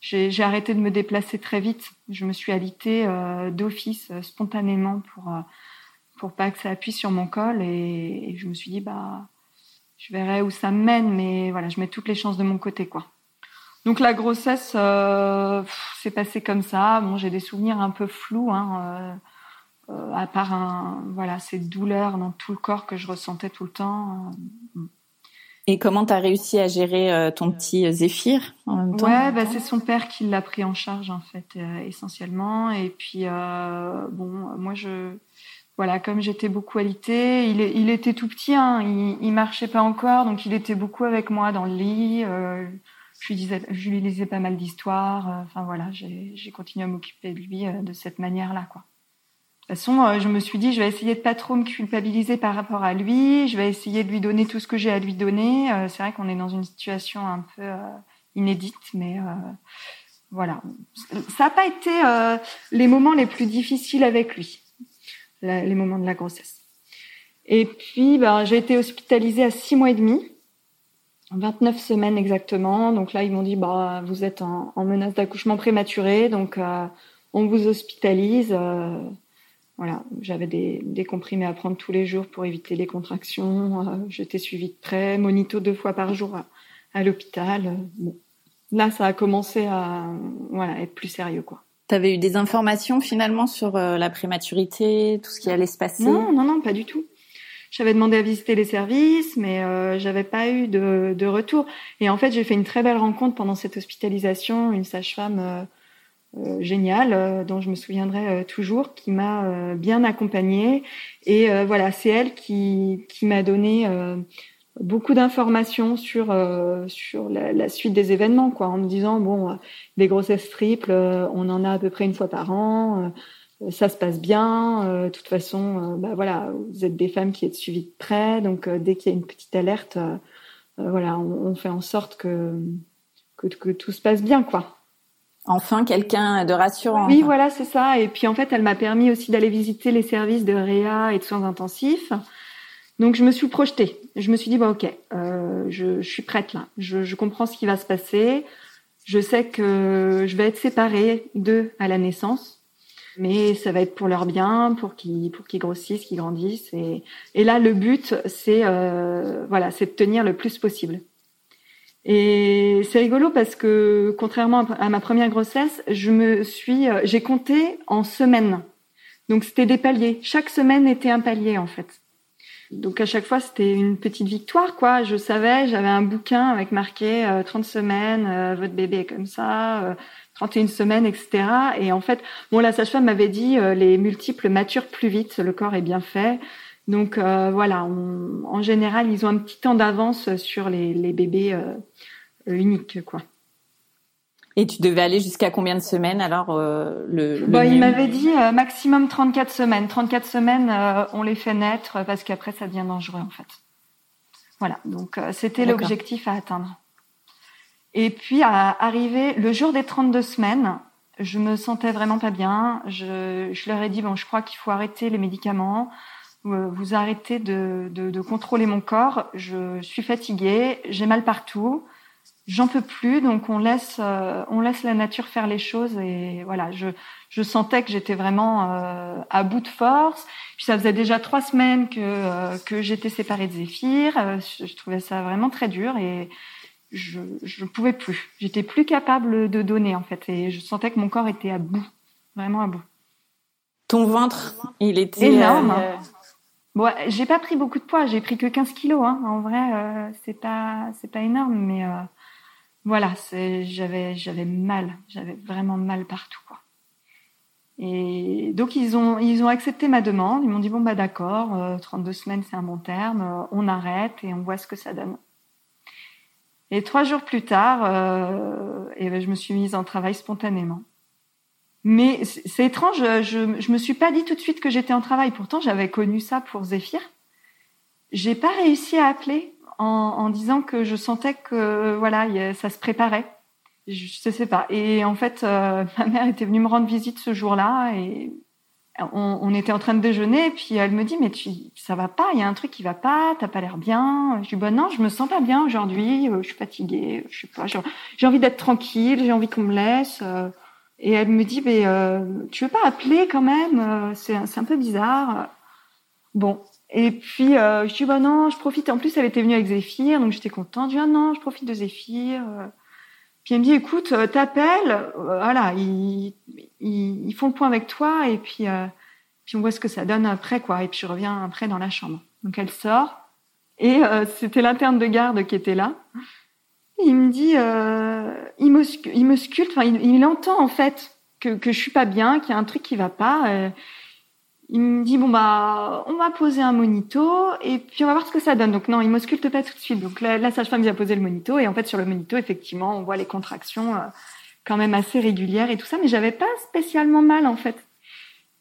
S6: j'ai arrêté de me déplacer très vite. Je me suis alitée euh, d'office euh, spontanément pour euh, pour pas que ça appuie sur mon col et, et, je me suis dit bah je verrai où ça me mène, mais voilà, je mets toutes les chances de mon côté quoi. Donc la grossesse euh, s'est passée comme ça. Bon, j'ai des souvenirs un peu flous. Hein, euh, à part un, voilà, ces douleurs dans tout le corps que je ressentais tout le temps.
S7: Euh, Et comment tu as réussi à gérer euh, ton petit Zéphyr en même temps?
S6: Ouais, bah, c'est son père qui l'a pris en charge en fait essentiellement. Et puis bon, moi je voilà, comme j'étais beaucoup alité, il, il était tout petit, hein, il, il marchait pas encore, donc il était beaucoup avec moi dans le lit. je lui disais, je lui lisais pas mal d'histoires. Enfin voilà, j'ai continué à m'occuper de lui de cette manière-là, quoi. De toute façon, euh, je me suis dit, je vais essayer de pas trop me culpabiliser par rapport à lui. Je vais essayer de lui donner tout ce que j'ai à lui donner. Euh, c'est vrai qu'on est dans une situation un peu euh, inédite, mais voilà. Ça n'a pas été les moments les plus difficiles avec lui, les moments de la grossesse. Et puis, ben, j'ai été hospitalisée à six mois et demi, 29 semaines exactement. Donc là, ils m'ont dit, bah, vous êtes en, en menace d'accouchement prématuré, donc on vous hospitalise voilà, j'avais des, des, comprimés à prendre tous les jours pour éviter les contractions. Euh, j'étais suivie de près, monito deux fois par jour à, l'hôpital. Bon. Là, ça a commencé à voilà, être plus sérieux, quoi.
S7: T'avais eu des informations finalement sur euh, la prématurité, tout ce qui allait se passer?
S6: Non, non, non, pas du tout. J'avais demandé à visiter les services, mais euh, j'avais pas eu de, de, retour. Et en fait, j'ai fait une très belle rencontre pendant cette hospitalisation, une sage-femme euh, euh, génial euh, dont je me souviendrai euh, toujours, qui m'a bien accompagnée. Et voilà, c'est elle qui, qui m'a donné beaucoup d'informations sur sur la, la, suite des événements, quoi, en me disant bon, des grossesses triples, on en a à peu près une fois par an. ça se passe bien. de toute façon, bah voilà, vous êtes des femmes qui êtes suivies de près, donc dès qu'il y a une petite alerte, voilà, on, on, fait en sorte que, que que tout se passe bien, quoi.
S7: Enfin, quelqu'un de rassurant.
S6: Oui, voilà, c'est ça. Et puis en fait, elle m'a permis aussi d'aller visiter les services de réa et de soins intensifs. Donc je me suis projetée. Je me suis dit bon, ok, euh, je, je, suis prête là. Je, je, comprends ce qui va se passer. Je sais que je vais être séparée d'eux à la naissance, mais ça va être pour leur bien, pour qu'ils pour qu'ils grossissent, qu'ils grandissent. Et, et là, le but, c'est euh, voilà, c'est de tenir le plus possible. Et c'est rigolo parce que contrairement à ma première grossesse, je me suis, euh, j'ai compté en semaines. Donc c'était des paliers. Chaque semaine était un palier en fait. Donc à chaque fois c'était une petite victoire quoi. Je savais, j'avais un bouquin avec marqué 30 euh, semaines, euh, votre bébé est comme ça, 31 semaines, etc. Et en fait, bon la sage-femme m'avait dit les multiples maturent plus vite, le corps est bien fait. Donc euh, voilà, on, en général, ils ont un petit temps d'avance sur les, les bébés euh, uniques, quoi.
S7: Et tu devais aller jusqu'à combien de semaines alors euh, le, le
S6: bah, Il m'avait dit euh, maximum 34 semaines. 34 semaines, euh, on les fait naître parce qu'après ça devient dangereux en fait. Voilà, donc c'était l'objectif à atteindre. Et puis à arriver le jour des 32 semaines, je me sentais vraiment pas bien. Je, je leur ai dit bon, je crois qu'il faut arrêter les médicaments. Euh, vous arrêtez de, de, de, contrôler mon corps, je suis fatiguée, j'ai mal partout, j'en peux plus, donc on laisse, euh, on laisse la nature faire les choses et voilà, je, je sentais que j'étais vraiment euh, à bout de force. Puis ça faisait déjà trois semaines que que j'étais séparée de Zéphyr, je, trouvais ça vraiment très dur et je je pouvais plus, j'étais plus capable de donner en fait et je sentais que mon corps était à bout, vraiment à bout.
S7: Ton ventre, il était
S6: énorme. Euh, Bon, j'ai pas pris beaucoup de poids, j'ai pris que 15 kilos. Hein. En vrai, euh, c'est pas c'est pas énorme, mais euh, voilà, j'avais j'avais mal, j'avais vraiment mal partout quoi. Et donc ils ont ils ont accepté ma demande, ils m'ont dit bon bah d'accord, euh, 32 semaines c'est un bon terme, euh, on arrête et on voit ce que ça donne. Et trois jours plus tard, et ben, je me suis mise en travail spontanément. Mais c'est étrange, je, je me suis pas dit tout de suite que j'étais en travail. Pourtant, j'avais connu ça pour Zéphyr. J'ai pas réussi à appeler en, en, disant que je sentais que voilà, ça se préparait. Je, je sais pas. Et en fait, euh, ma mère était venue me rendre visite ce jour-là et on, on, était en train de déjeuner. Et puis elle me dit mais tu, ça va pas, il y a un truc qui va pas, t'as pas l'air bien. Je dis bon non, je me sens pas bien aujourd'hui, euh, je suis fatiguée, je sais pas, j'ai envie d'être tranquille, j'ai envie qu'on me laisse. Euh, et elle me dit, mais euh, tu veux pas appeler quand même euh, C'est un peu bizarre. Bon. Et puis euh, je dis bah non, je profite. En plus, elle était venue avec Zéphyr, donc j'étais contente. Je dis ah non, je profite de Zéphyr. Puis elle me dit écoute, t'appelles, voilà, ils, ils, ils, font le point avec toi et puis puis on voit ce que ça donne après quoi. Et puis je reviens après dans la chambre. Donc elle sort et c'était l'interne de garde qui était là il me dit, euh, il, me, il sculpte, enfin, il, il, entend en fait que, que je suis pas bien, qu'il y a un truc qui va pas. Euh, il me dit bon bah on va poser un monito et puis on va voir ce que ça donne. Donc non, il m'ausculte pas tout de suite. Donc la, la sage-femme vient poser le monito et en fait sur le monito effectivement on voit les contractions euh, quand même assez régulières et tout ça, mais j'avais pas spécialement mal en fait.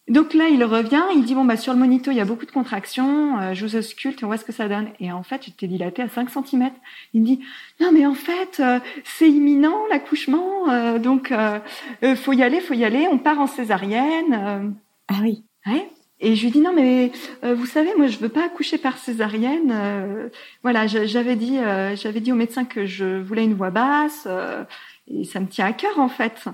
S6: Donc là, il revient, il dit bon bah sur le monito il y a beaucoup de contractions, euh, je vous ausculte, on voit ce que ça donne. Et en fait, j'étais dilatée à 5 cm. Il me dit non mais en fait euh, c'est imminent l'accouchement, euh, donc euh, euh, faut y aller, faut y aller, on part en césarienne.
S7: ah oui.
S6: Ouais. Et je lui dis non mais vous savez moi je veux pas accoucher par césarienne. voilà, j'avais dit j'avais dit au médecin que je voulais une voix basse et ça me tient à cœur en fait.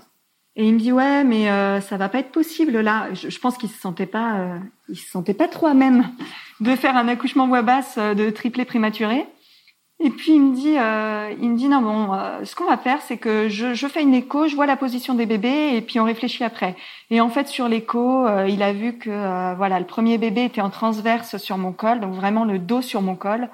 S6: Et il me dit ouais, mais euh, ça va pas être possible là. Je, je pense qu'il se sentait pas, euh, il se sentait pas trop à même de faire un accouchement voix basse euh, de triplé prématuré. Et puis il me dit, euh, il me dit non bon, euh, ce qu'on va faire, c'est que je, je, fais une écho, je vois la position des bébés et puis on réfléchit après. Et en fait sur l'écho, il a vu que voilà le premier bébé était en transverse sur mon col, donc vraiment le dos sur mon col.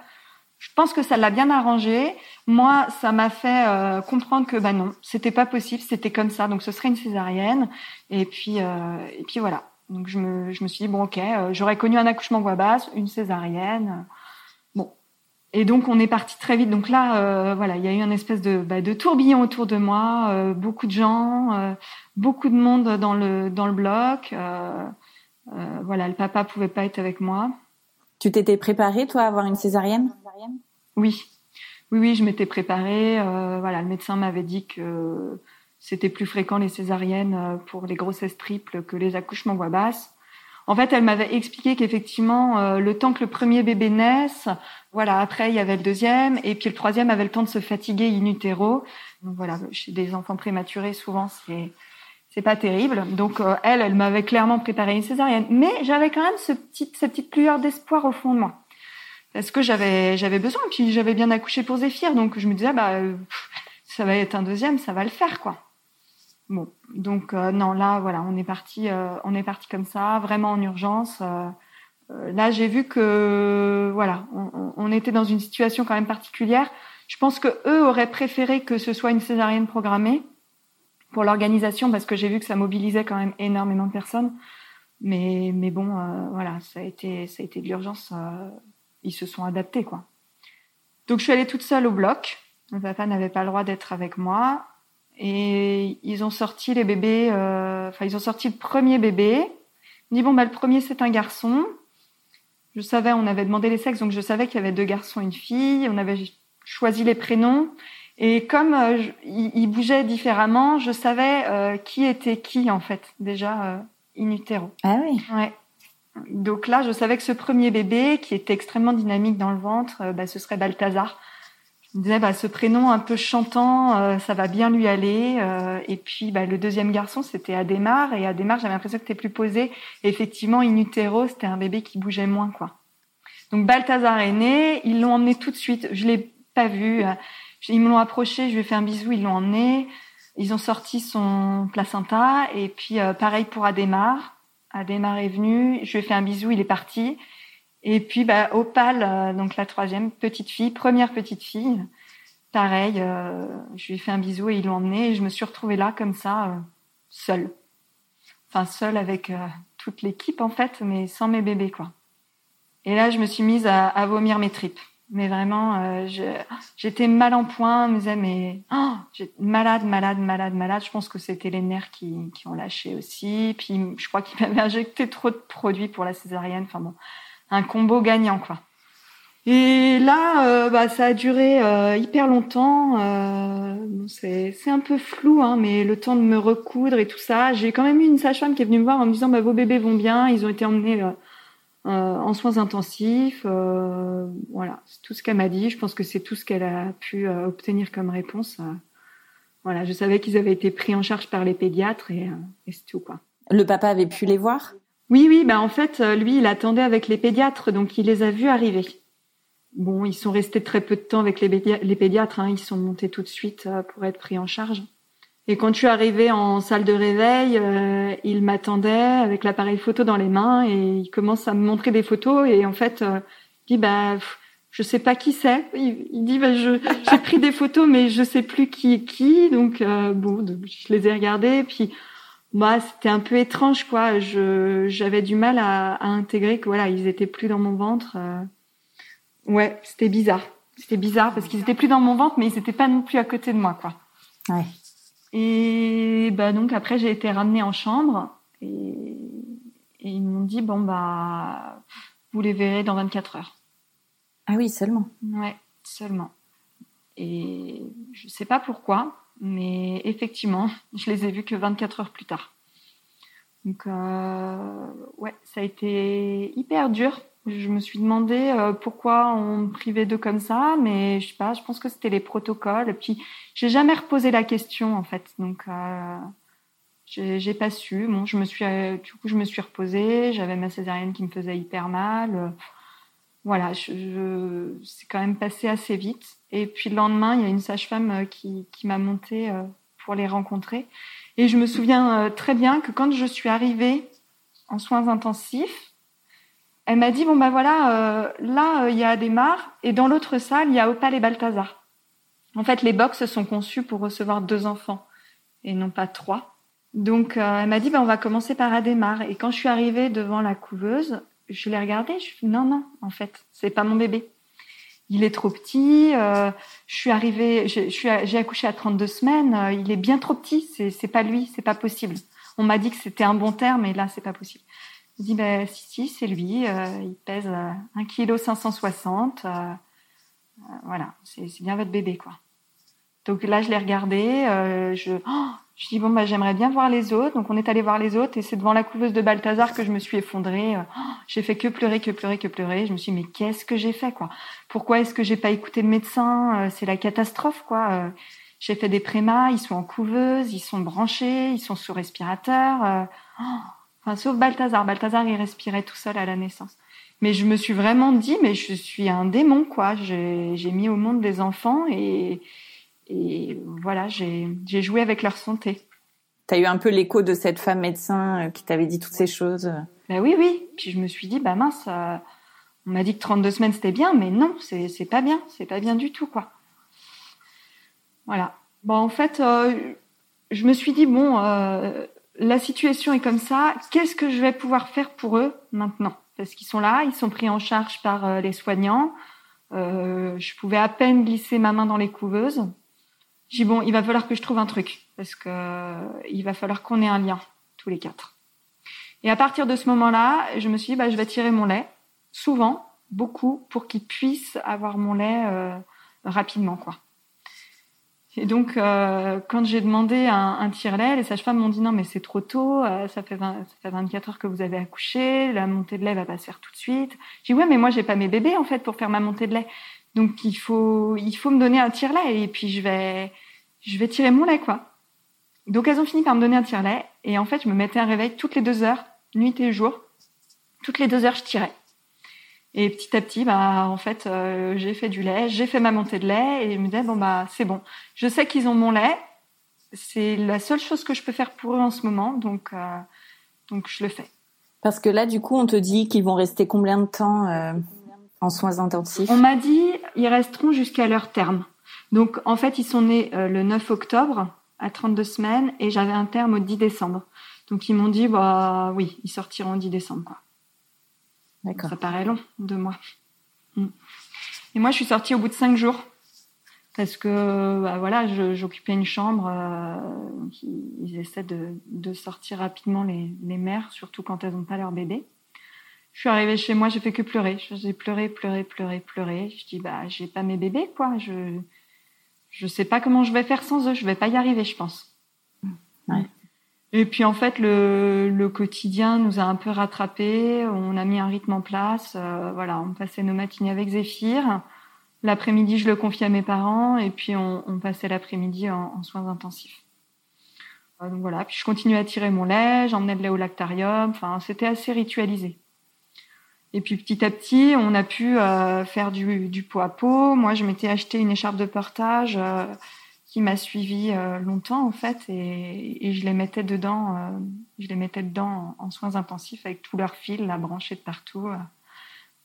S6: Je pense que ça l'a bien arrangé. Moi, ça m'a fait euh, comprendre que bah non, c'était pas possible, c'était comme ça, donc ce serait une césarienne. Et puis euh, et puis voilà. Donc je me je me suis dit bon ok, euh, j'aurais connu un accouchement voix basse, une césarienne. Bon. Et donc on est parti très vite. Donc là euh, voilà, il y a eu une espèce de bah, de tourbillon autour de moi, euh, beaucoup de gens, beaucoup de monde dans le dans le bloc. voilà, le papa pouvait pas être avec moi.
S7: Tu t'étais préparée toi à avoir une césarienne?
S6: Oui, oui, oui, je m'étais préparée. Euh, voilà, le médecin m'avait dit que c'était plus fréquent les césariennes euh, pour les grossesses triples que les accouchements voix basse. En fait, elle m'avait expliqué qu'effectivement, euh, le temps que le premier bébé naisse, voilà, après il y avait le deuxième, et puis le troisième avait le temps de se fatiguer in utero. Donc voilà, chez des enfants prématurés, souvent c'est c'est pas terrible. Donc euh, elle, elle m'avait clairement préparé une césarienne, mais j'avais quand même ce petit, cette petite lueur d'espoir au fond de moi parce que j'avais j'avais besoin? Puis j'avais bien accouché pour Zéphyr donc je me disais bah ça va être un deuxième ça va le faire quoi. Bon donc euh, non là voilà on est parti euh, on est parti comme ça vraiment en urgence euh, euh là j'ai vu que voilà on, on, était dans une situation quand même particulière. Je pense que eux auraient préféré que ce soit une césarienne programmée pour l'organisation parce que j'ai vu que ça mobilisait quand même énormément de personnes. Mais mais bon voilà ça a été ça a été de l'urgence ils se sont adaptés, quoi. Donc, je suis allée toute seule au bloc. Mon papa n'avait pas le droit d'être avec moi. Et ils ont sorti les bébés, euh, enfin, ils ont sorti le premier bébé. Ils dit, bon, bah, le premier, c'est un garçon. Je savais, on avait demandé les sexes, donc je savais qu'il y avait deux garçons et une fille. On avait choisi les prénoms. Et comme euh, ils bougeaient différemment, je savais euh, qui était qui, en fait, déjà, euh, in utero.
S7: Ah oui?
S6: Ouais. Donc là, je savais que ce premier bébé, qui était extrêmement dynamique dans le ventre, euh, bah, ce serait Balthazar. Je me disais, bah, ce prénom un peu chantant, euh, ça va bien lui aller. Euh, et puis, bah, le deuxième garçon, c'était Adhémar. Et Adhémar, j'avais l'impression que c'était plus posé. Effectivement, in utero, c'était un bébé qui bougeait moins, quoi. Donc Balthazar est né, ils l'ont emmené tout de suite. Je l'ai pas vu. Ils me l'ont approché, je lui ai fait un bisou, ils l'ont emmené. Ils ont sorti son placenta et puis pareil pour Adhémar. Adhémar est venu, je lui ai fait un bisou, il est parti. Et puis bah, Opal, euh, donc la troisième petite fille, première petite fille, pareil, euh, je lui ai fait un bisou et ils l'ont emmené et je me suis retrouvée là comme ça, euh, seule. Enfin seule avec toute l'équipe en fait, mais sans mes bébés quoi. Et là je me suis mise à vomir mes tripes. Mais vraiment, euh, j'étais mal en point. Me disais, mais oh, malade, malade, malade, malade. Je pense que c'était les nerfs qui, ont lâché aussi. Puis je crois qu'il m'avait injecté trop de produits pour la césarienne. Enfin bon, un combo gagnant quoi. Et là, euh, bah, ça a duré euh, hyper longtemps. C'est un peu flou, hein, mais le temps de me recoudre et tout ça. J'ai quand même eu une sage-femme qui est venue me voir en me disant, bah, vos bébés vont bien. Ils ont été emmenés en soins intensifs. Euh, voilà, c'est tout ce qu'elle m'a dit. Je pense que c'est tout ce qu'elle a pu euh, obtenir comme réponse. voilà, je savais qu'ils avaient été pris en charge par les pédiatres et, et c'est tout quoi.
S7: Le papa avait pu les voir?
S6: Oui, oui. Ben en fait, lui, il attendait avec les pédiatres, donc il les a vus arriver. Bon, ils sont restés très peu de temps avec les, pédiatres. Hein. Ils sont montés tout de suite pour être pris en charge. Et quand je suis arrivée en salle de réveil, euh, il m'attendait avec l'appareil photo dans les mains et il commence à me montrer des photos et en fait, euh, il dit bah je sais pas qui c'est. Il, dit bah je j'ai pris des photos mais je sais plus qui est qui donc euh, bon je les ai regardées puis bah c'était un peu étrange quoi. Je j'avais du mal à, à, intégrer que voilà ils étaient plus dans mon ventre. Euh. Ouais c'était bizarre. C'était bizarre parce qu'ils étaient plus dans mon ventre mais ils étaient pas non plus à côté de moi quoi.
S7: Ouais.
S6: Et bah donc après j'ai été ramenée en chambre et, ils m'ont dit bon bah vous les verrez dans 24 heures.
S7: Ah oui seulement.
S6: Ouais seulement. Et je sais pas pourquoi, mais effectivement je les ai vus que 24 heures plus tard. Donc euh, ouais ça a été hyper dur je me suis demandé euh, pourquoi on me privait d'eux comme ça, mais je sais pas, je pense que c'était les protocoles. Et puis, j'ai jamais reposé la question en fait, donc euh, j'ai pas su. Bon, je me suis, euh, du coup, je me suis reposée. J'avais ma césarienne qui me faisait hyper mal. voilà, c'est quand même passé assez vite. Et puis le lendemain, il y a une sage-femme euh, qui, qui m'a monté pour les rencontrer. Et je me souviens très bien que quand je suis arrivée en soins intensifs, elle m'a dit bon ben voilà, euh, là euh, il y a Adhémar et dans l'autre salle il y a Opal et Balthazar. En fait, les box sont conçus pour recevoir deux enfants et non pas trois. Donc euh, elle m'a dit ben on va commencer par Adhémar et quand je suis arrivée devant la couveuse, je l'ai regardé, je suis non non en fait c'est pas mon bébé. Il est trop petit. je suis arrivée, j'ai accouché à 32 semaines. il est bien trop petit. C'est pas lui, c'est pas possible. On m'a dit que c'était un bon terme, mais là c'est pas possible. Je dis bah si si c'est lui, euh, il pèse euh, 1 kg 560, euh, voilà, c'est bien votre bébé quoi. Donc là je l'ai regardé, euh, je oh, je dis bon bah j'aimerais bien voir les autres, donc on est allé voir les autres et c'est devant la couveuse de Balthazar que je me suis effondrée. Oh, j'ai fait que pleurer, que pleurer, que pleurer. Je me suis dit mais qu'est-ce que j'ai fait quoi? Pourquoi est-ce que j'ai pas écouté le médecin C'est la catastrophe quoi. j'ai fait des prémas, ils sont en couveuse, ils sont branchés, ils sont sous respirateur. Oh, Enfin, sauf Balthazar. Balthazar, il respirait tout seul à la naissance. Mais je me suis vraiment dit, mais je suis un démon, quoi. J'ai mis au monde des enfants et, et voilà, j'ai joué avec leur santé.
S7: T'as eu un peu l'écho de cette femme médecin euh, qui t'avait dit toutes ces choses
S6: Bah oui, oui. Puis je me suis dit, bah mince, euh, on m'a dit que 32 semaines c'était bien, mais non, c'est pas bien, c'est pas bien du tout, quoi. Voilà. Bon, en fait, euh, je me suis dit, bon, la situation est comme ça, qu'est-ce que je vais pouvoir faire pour eux maintenant? Parce qu'ils sont là, ils sont pris en charge par euh, les soignants. Euh, je pouvais à peine glisser ma main dans les couveuses. J'ai bon, il va falloir que je trouve un truc parce que euh, il va falloir qu'on ait un lien tous les quatre. Et à partir de ce moment-là, je me suis dit bah je vais tirer mon lait souvent, beaucoup pour qu'ils puissent avoir mon lait rapidement quoi. Et donc, euh, quand j'ai demandé un, un tire-lait, les sages-femmes m'ont dit non, mais c'est trop tôt, euh, ça, fait 20, ça fait 24 heures que vous avez accouché, la montée de lait va pas se faire tout de suite. J'ai dit ouais, mais moi j'ai pas mes bébés en fait pour faire ma montée de lait, donc il faut il faut me donner un tire-lait et puis je vais je vais tirer mon lait quoi. Donc elles ont fini par me donner un tire-lait et en fait je me mettais un réveil toutes les deux heures, nuit et jour, toutes les deux heures je tirais. Et petit à petit, bah, en fait, euh, j'ai fait du lait, j'ai fait ma montée de lait et je me disais, bon, bah, c'est bon. Je sais qu'ils ont mon lait. C'est la seule chose que je peux faire pour eux en ce moment. Donc, euh, donc je le fais.
S7: Parce que là, du coup, on te dit qu'ils vont rester combien de temps euh, en soins intensifs?
S6: On m'a dit, ils resteront jusqu'à leur terme. Donc, en fait, ils sont nés le 9 octobre à 32 semaines et j'avais un terme au 10 décembre. Donc, ils m'ont dit, bah, oui, ils sortiront au 10 décembre, quoi.
S7: D'accord.
S6: Ça paraît long, deux mois. Mm. Et moi, je suis sortie au bout de cinq jours. Parce que, bah, voilà, j'occupais une chambre. euh, ils, ils essaient de, de sortir rapidement les, les mères, surtout quand elles n'ont pas leur bébé. Je suis arrivée chez moi, j'ai fait que pleurer. J'ai pleuré, pleuré, pleuré, pleuré. Je dis, bah, j'ai pas mes bébés, quoi. Je, je sais pas comment je vais faire sans eux. Je vais pas y arriver, je pense.
S7: Ouais.
S6: Et puis en fait, le, le quotidien nous a un peu rattrapés. On a mis un rythme en place. Euh, voilà, on passait nos matinées avec Zéphyr. L'après-midi, je le confiais à mes parents. Et puis on, on passait l'après-midi en, en soins intensifs. Euh, donc voilà. Puis je continuais à tirer mon lait. J'emmenais le lait au lactarium. Enfin, c'était assez ritualisé. Et puis petit à petit, on a pu euh, faire du, du pot à pot. Moi, je m'étais acheté une écharpe de portage euh, qui m'a suivi euh, longtemps en fait, et, et je les mettais dedans, euh, je les mettais dedans en, en soins intensifs avec tous leurs fils, la branchée de partout. euh.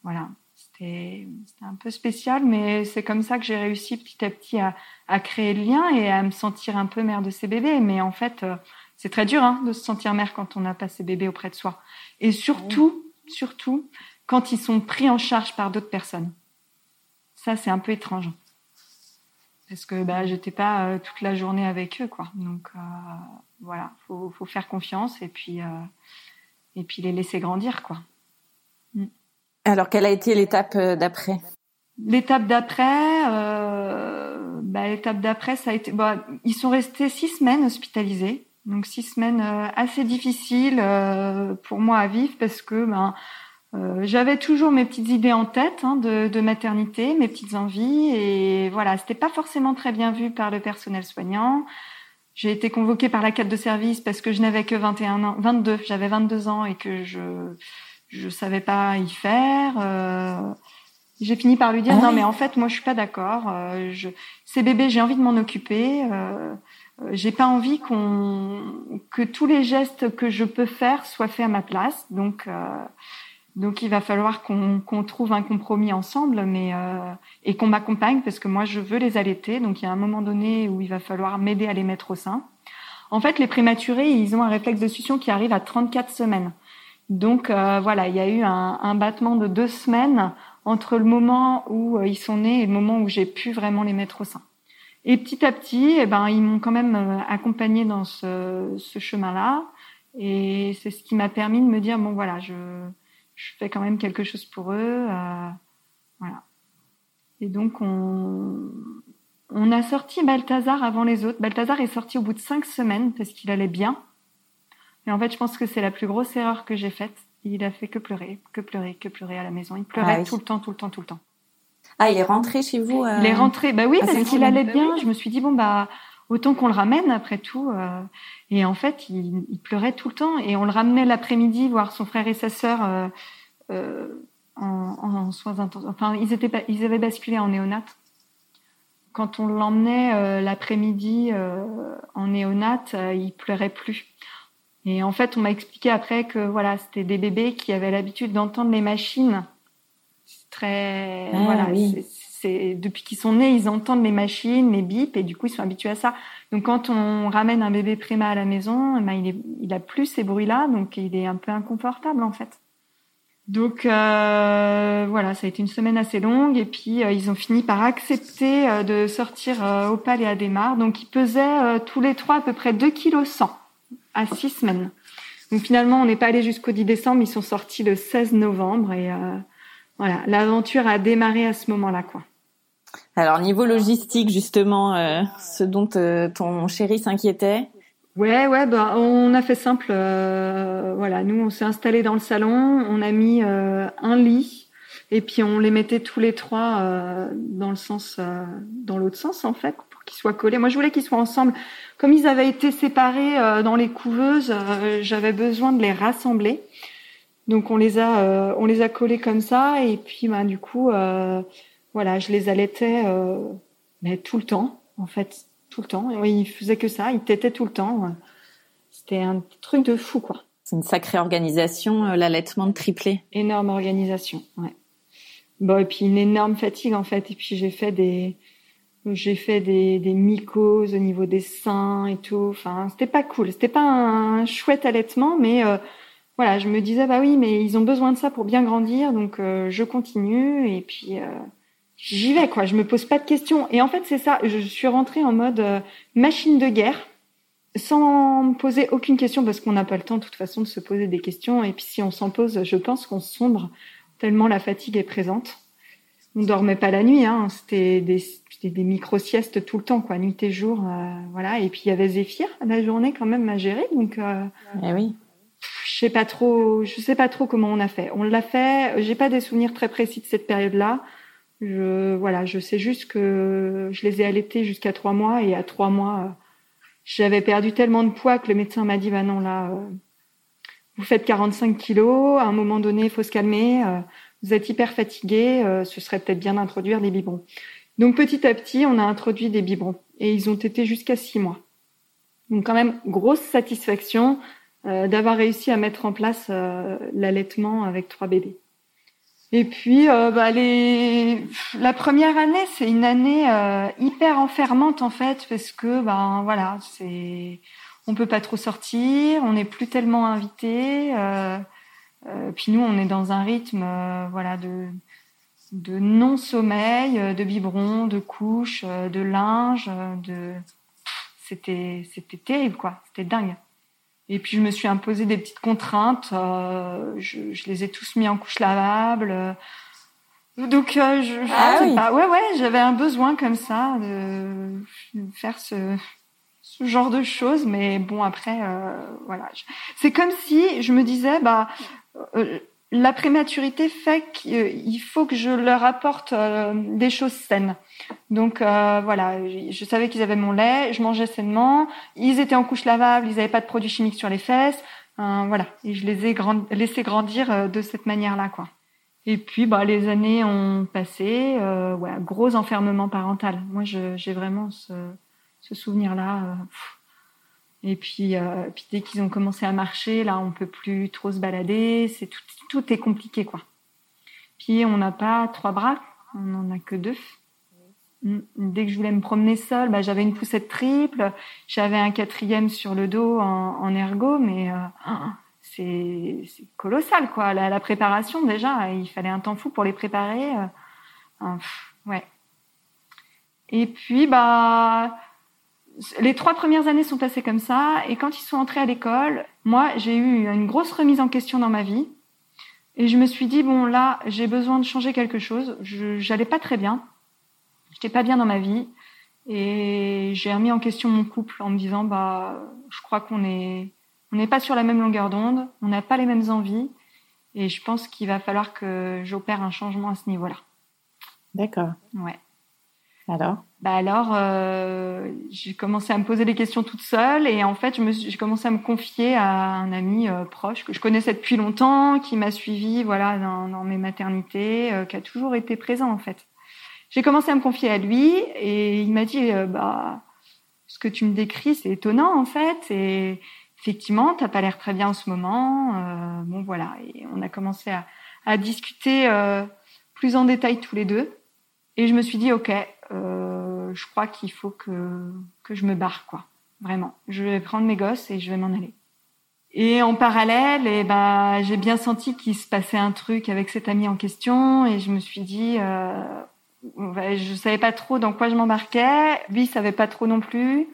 S6: voilà, c'était un peu spécial, mais c'est comme ça que j'ai réussi petit à petit à, à créer le lien et à me sentir un peu mère de ses bébés. Mais en fait, c'est très dur hein, de se sentir mère quand on n'a pas ses bébés auprès de soi, et surtout, surtout quand ils sont pris en charge par d'autres personnes. Ça, c'est un peu étrange. Parce que bah, j'étais pas euh, toute la journée avec eux, quoi. Donc euh, voilà, faut, faut faire confiance et puis euh, et puis les laisser grandir, quoi.
S7: Alors, quelle a été l'étape d'après?
S6: L'étape d'après, bah, l'étape d'après, ça a été. Bah, ils sont restés six semaines hospitalisés, donc six semaines assez difficiles pour moi à vivre parce que ben euh, j'avais toujours mes petites idées en tête hein, de, de maternité, mes petites envies, et voilà, c'était pas forcément très bien vu par le personnel soignant. J'ai été convoquée par la cadre de service parce que je n'avais que 21 ans, 22, j'avais 22 ans et que je je savais pas y faire. Euh, j'ai fini par lui dire
S7: Ah
S6: non
S7: oui.
S6: mais en fait moi je suis pas d'accord. Euh, je, ces bébés j'ai envie de m'en occuper. Euh, euh, j'ai pas envie qu'on que tous les gestes que je peux faire soient faits à ma place. Donc euh, donc il va falloir qu'on trouve un compromis ensemble, mais euh, et qu'on m'accompagne parce que moi je veux les allaiter. Donc il y a un moment donné où il va falloir m'aider à les mettre au sein. En fait, les prématurés, ils ont un réflexe de succion qui arrive à 34 semaines. Donc euh, voilà, il y a eu un, un battement de deux semaines entre le moment où euh, ils sont nés et le moment où j'ai pu vraiment les mettre au sein. Et petit à petit, eh ben, ils m'ont quand même euh, accompagnée dans ce, ce chemin-là. Et c'est ce qui m'a permis de me dire, bon voilà, je, je fais quand même quelque chose pour eux. euh, voilà. Et donc, on, on a sorti Balthazar avant les autres. Balthazar est sorti au bout de cinq semaines parce qu'il allait bien. Et en fait, je pense que c'est la plus grosse erreur que j'ai faite. Il a fait que pleurer, que pleurer, que pleurer à la maison. Il pleurait
S7: Ah oui.
S6: tout le temps, tout le temps, tout le temps.
S7: Ah, il est rentré chez vous euh,
S6: Il est rentré, bah oui, parce qu'il allait
S7: Bah
S6: bien. Je me suis dit bon bah autant qu'on le ramène après tout. euh, et en fait, il, il pleurait tout le temps et on le ramenait l'après-midi voir son frère et sa sœur euh, euh, en, en soins intensifs. Enfin, ils étaient, ils avaient basculé en néonat. Quand on l'emmenait l'après-midi en néonat, il pleurait plus. Et en fait, on m'a expliqué après que voilà, c'était des bébés qui avaient l'habitude d'entendre les machines. C'est très
S7: Ah,
S6: voilà,
S7: oui.
S6: C'est- depuis qu'ils sont nés, ils entendent les machines, les bips, et du coup, ils sont habitués à ça. Donc, quand on ramène un bébé préma à la maison, eh ben, il, est, il a plus ces bruits-là, donc il est un peu inconfortable en fait. Donc euh, voilà, ça a été une semaine assez longue, et puis euh, ils ont fini par accepter euh, de sortir Opal et Adémar. Donc, ils pesaient euh, tous les trois à peu près 2 kg 100 à 6 semaines. Donc finalement, on n'est pas allé jusqu'au 10 décembre, ils sont sortis le 16 novembre, et euh, voilà, l'aventure a démarré à ce moment-là, quoi.
S7: Alors niveau logistique justement, euh, ce dont euh, ton chéri s'inquiétait.
S6: Ouais, ouais, bah on a fait simple. euh, voilà, nous on s'est installé dans le salon, on a mis euh, un lit et puis on les mettait tous les trois euh, dans le sens, euh, dans l'autre sens en fait, pour qu'ils soient collés. Moi je voulais qu'ils soient ensemble. Comme ils avaient été séparés dans les couveuses, j'avais besoin de les rassembler. Donc on les a, on les a collés comme ça et puis bah du coup, voilà, je les allaitais euh, mais tout le temps en fait, tout le temps. Et ils faisaient que ça, ils tétaient tout le temps. C'était un truc de fou quoi.
S7: C'est une sacrée organisation, euh, l'allaitement de triplé.
S6: Énorme organisation, ouais. Bon, et puis une énorme fatigue en fait. Et puis j'ai fait des, j'ai fait des, des mycoses au niveau des seins et tout. Enfin, c'était pas cool. C'était pas un chouette allaitement, mais euh, voilà, je me disais bah oui, mais ils ont besoin de ça pour bien grandir, donc euh, je continue et puis euh, j'y vais quoi. Je me pose pas de questions. Et en fait, c'est ça. Je suis rentrée en mode euh, machine de guerre sans me poser aucune question parce qu'on n'a pas le temps de toute façon de se poser des questions et puis si on s'en pose, je pense qu'on sombre tellement la fatigue est présente. On dormait pas la nuit, hein. c'était des, micro siestes tout le temps, quoi, nuit et jour, euh, voilà. Et puis il y avait Zéphyr la journée quand même à gérer, donc euh,
S7: Eh oui.
S6: je sais pas trop, je sais pas trop comment on a fait. On l'a fait. J'ai pas des souvenirs très précis de cette période-là. Je voilà, je sais juste que je les ai allaités jusqu'à trois mois et à trois mois, euh, j'avais perdu tellement de poids que le médecin m'a dit bah non là, euh, vous faites 45 kilos. À un moment donné, il faut se calmer. euh, vous êtes hyper fatigué. ce serait peut-être bien d'introduire des biberons. Donc petit à petit, on a introduit des biberons et ils ont été jusqu'à six mois. Donc quand même grosse satisfaction d'avoir réussi à mettre en place l'allaitement avec trois bébés. Et puis, euh, bah, les... la première année, c'est une année euh, hyper enfermante en fait, parce que ben voilà, c'est on peut pas trop sortir, on n'est plus tellement invité. Euh... euh, puis nous, on est dans un rythme, euh, voilà, de de non sommeil, de biberon, de couches, de linge, de c'était c'était terrible quoi, c'était dingue. Et puis je me suis imposé des petites contraintes. euh, je, je les ai tous mis en couche lavable. Donc euh, je,
S7: Ah oui.
S6: pas. ouais ouais, j'avais un besoin comme ça de faire ce ce genre de choses. Mais bon après euh, voilà, c'est comme si je me disais bah euh, la prématurité fait qu'il faut que je leur apporte euh, des choses saines. Donc euh, voilà, je savais qu'ils avaient mon lait, je mangeais sainement, ils étaient en couche lavable, ils n'avaient pas de produits chimiques sur les fesses, euh, voilà, et je les ai laissés grandir euh, de cette manière-là, quoi. Et puis bah les années ont passé, euh, ouais, gros enfermement parental. Moi, j'ai vraiment ce souvenir-là. Et puis, euh, puis dès qu'ils ont commencé à marcher, là, on peut plus trop se balader. C'est tout, tout est compliqué, quoi. Puis on n'a pas trois bras, on en a que deux. Mm. Dès que je voulais me promener seule, bah, j'avais une poussette triple, j'avais un quatrième sur le dos en, en ergo, mais euh, ah, c'est colossal quoi. La, la préparation déjà, il fallait un temps fou pour les préparer. euh, ouais. Et puis bah les trois premières années sont passées comme ça, et quand ils sont entrés à l'école, moi j'ai eu une grosse remise en question dans ma vie, et je me suis dit bon là j'ai besoin de changer quelque chose. J'allais pas très bien, j'étais pas bien dans ma vie, et j'ai remis en question mon couple en me disant bah je crois qu'on est on n'est pas sur la même longueur d'onde, on n'a pas les mêmes envies, et je pense qu'il va falloir que j'opère un changement à ce niveau-là.
S7: D'accord.
S6: Ouais.
S7: Alors?
S6: Bah alors, euh, j'ai commencé à me poser des questions toute seule et en fait, j'ai commencé à me confier à un ami euh, proche que je connaissais depuis longtemps, qui m'a suivi, voilà, dans, mes maternités, euh, qui a toujours été présent en fait. J'ai commencé à me confier à lui et il m'a dit, euh, bah, ce que tu me décris, c'est étonnant en fait et effectivement, t'as pas l'air très bien en ce moment. bon voilà, et on a commencé à, à discuter plus en détail tous les deux. Et je me suis dit, ok, euh, je crois qu'il faut que, que je me barre, quoi. Vraiment. Je vais prendre mes gosses et je vais m'en aller. Et en parallèle, eh ben, j'ai bien senti qu'il se passait un truc avec cet ami en question et je me suis dit, euh, je savais pas trop dans quoi je m'embarquais. Lui, il savait pas trop non plus.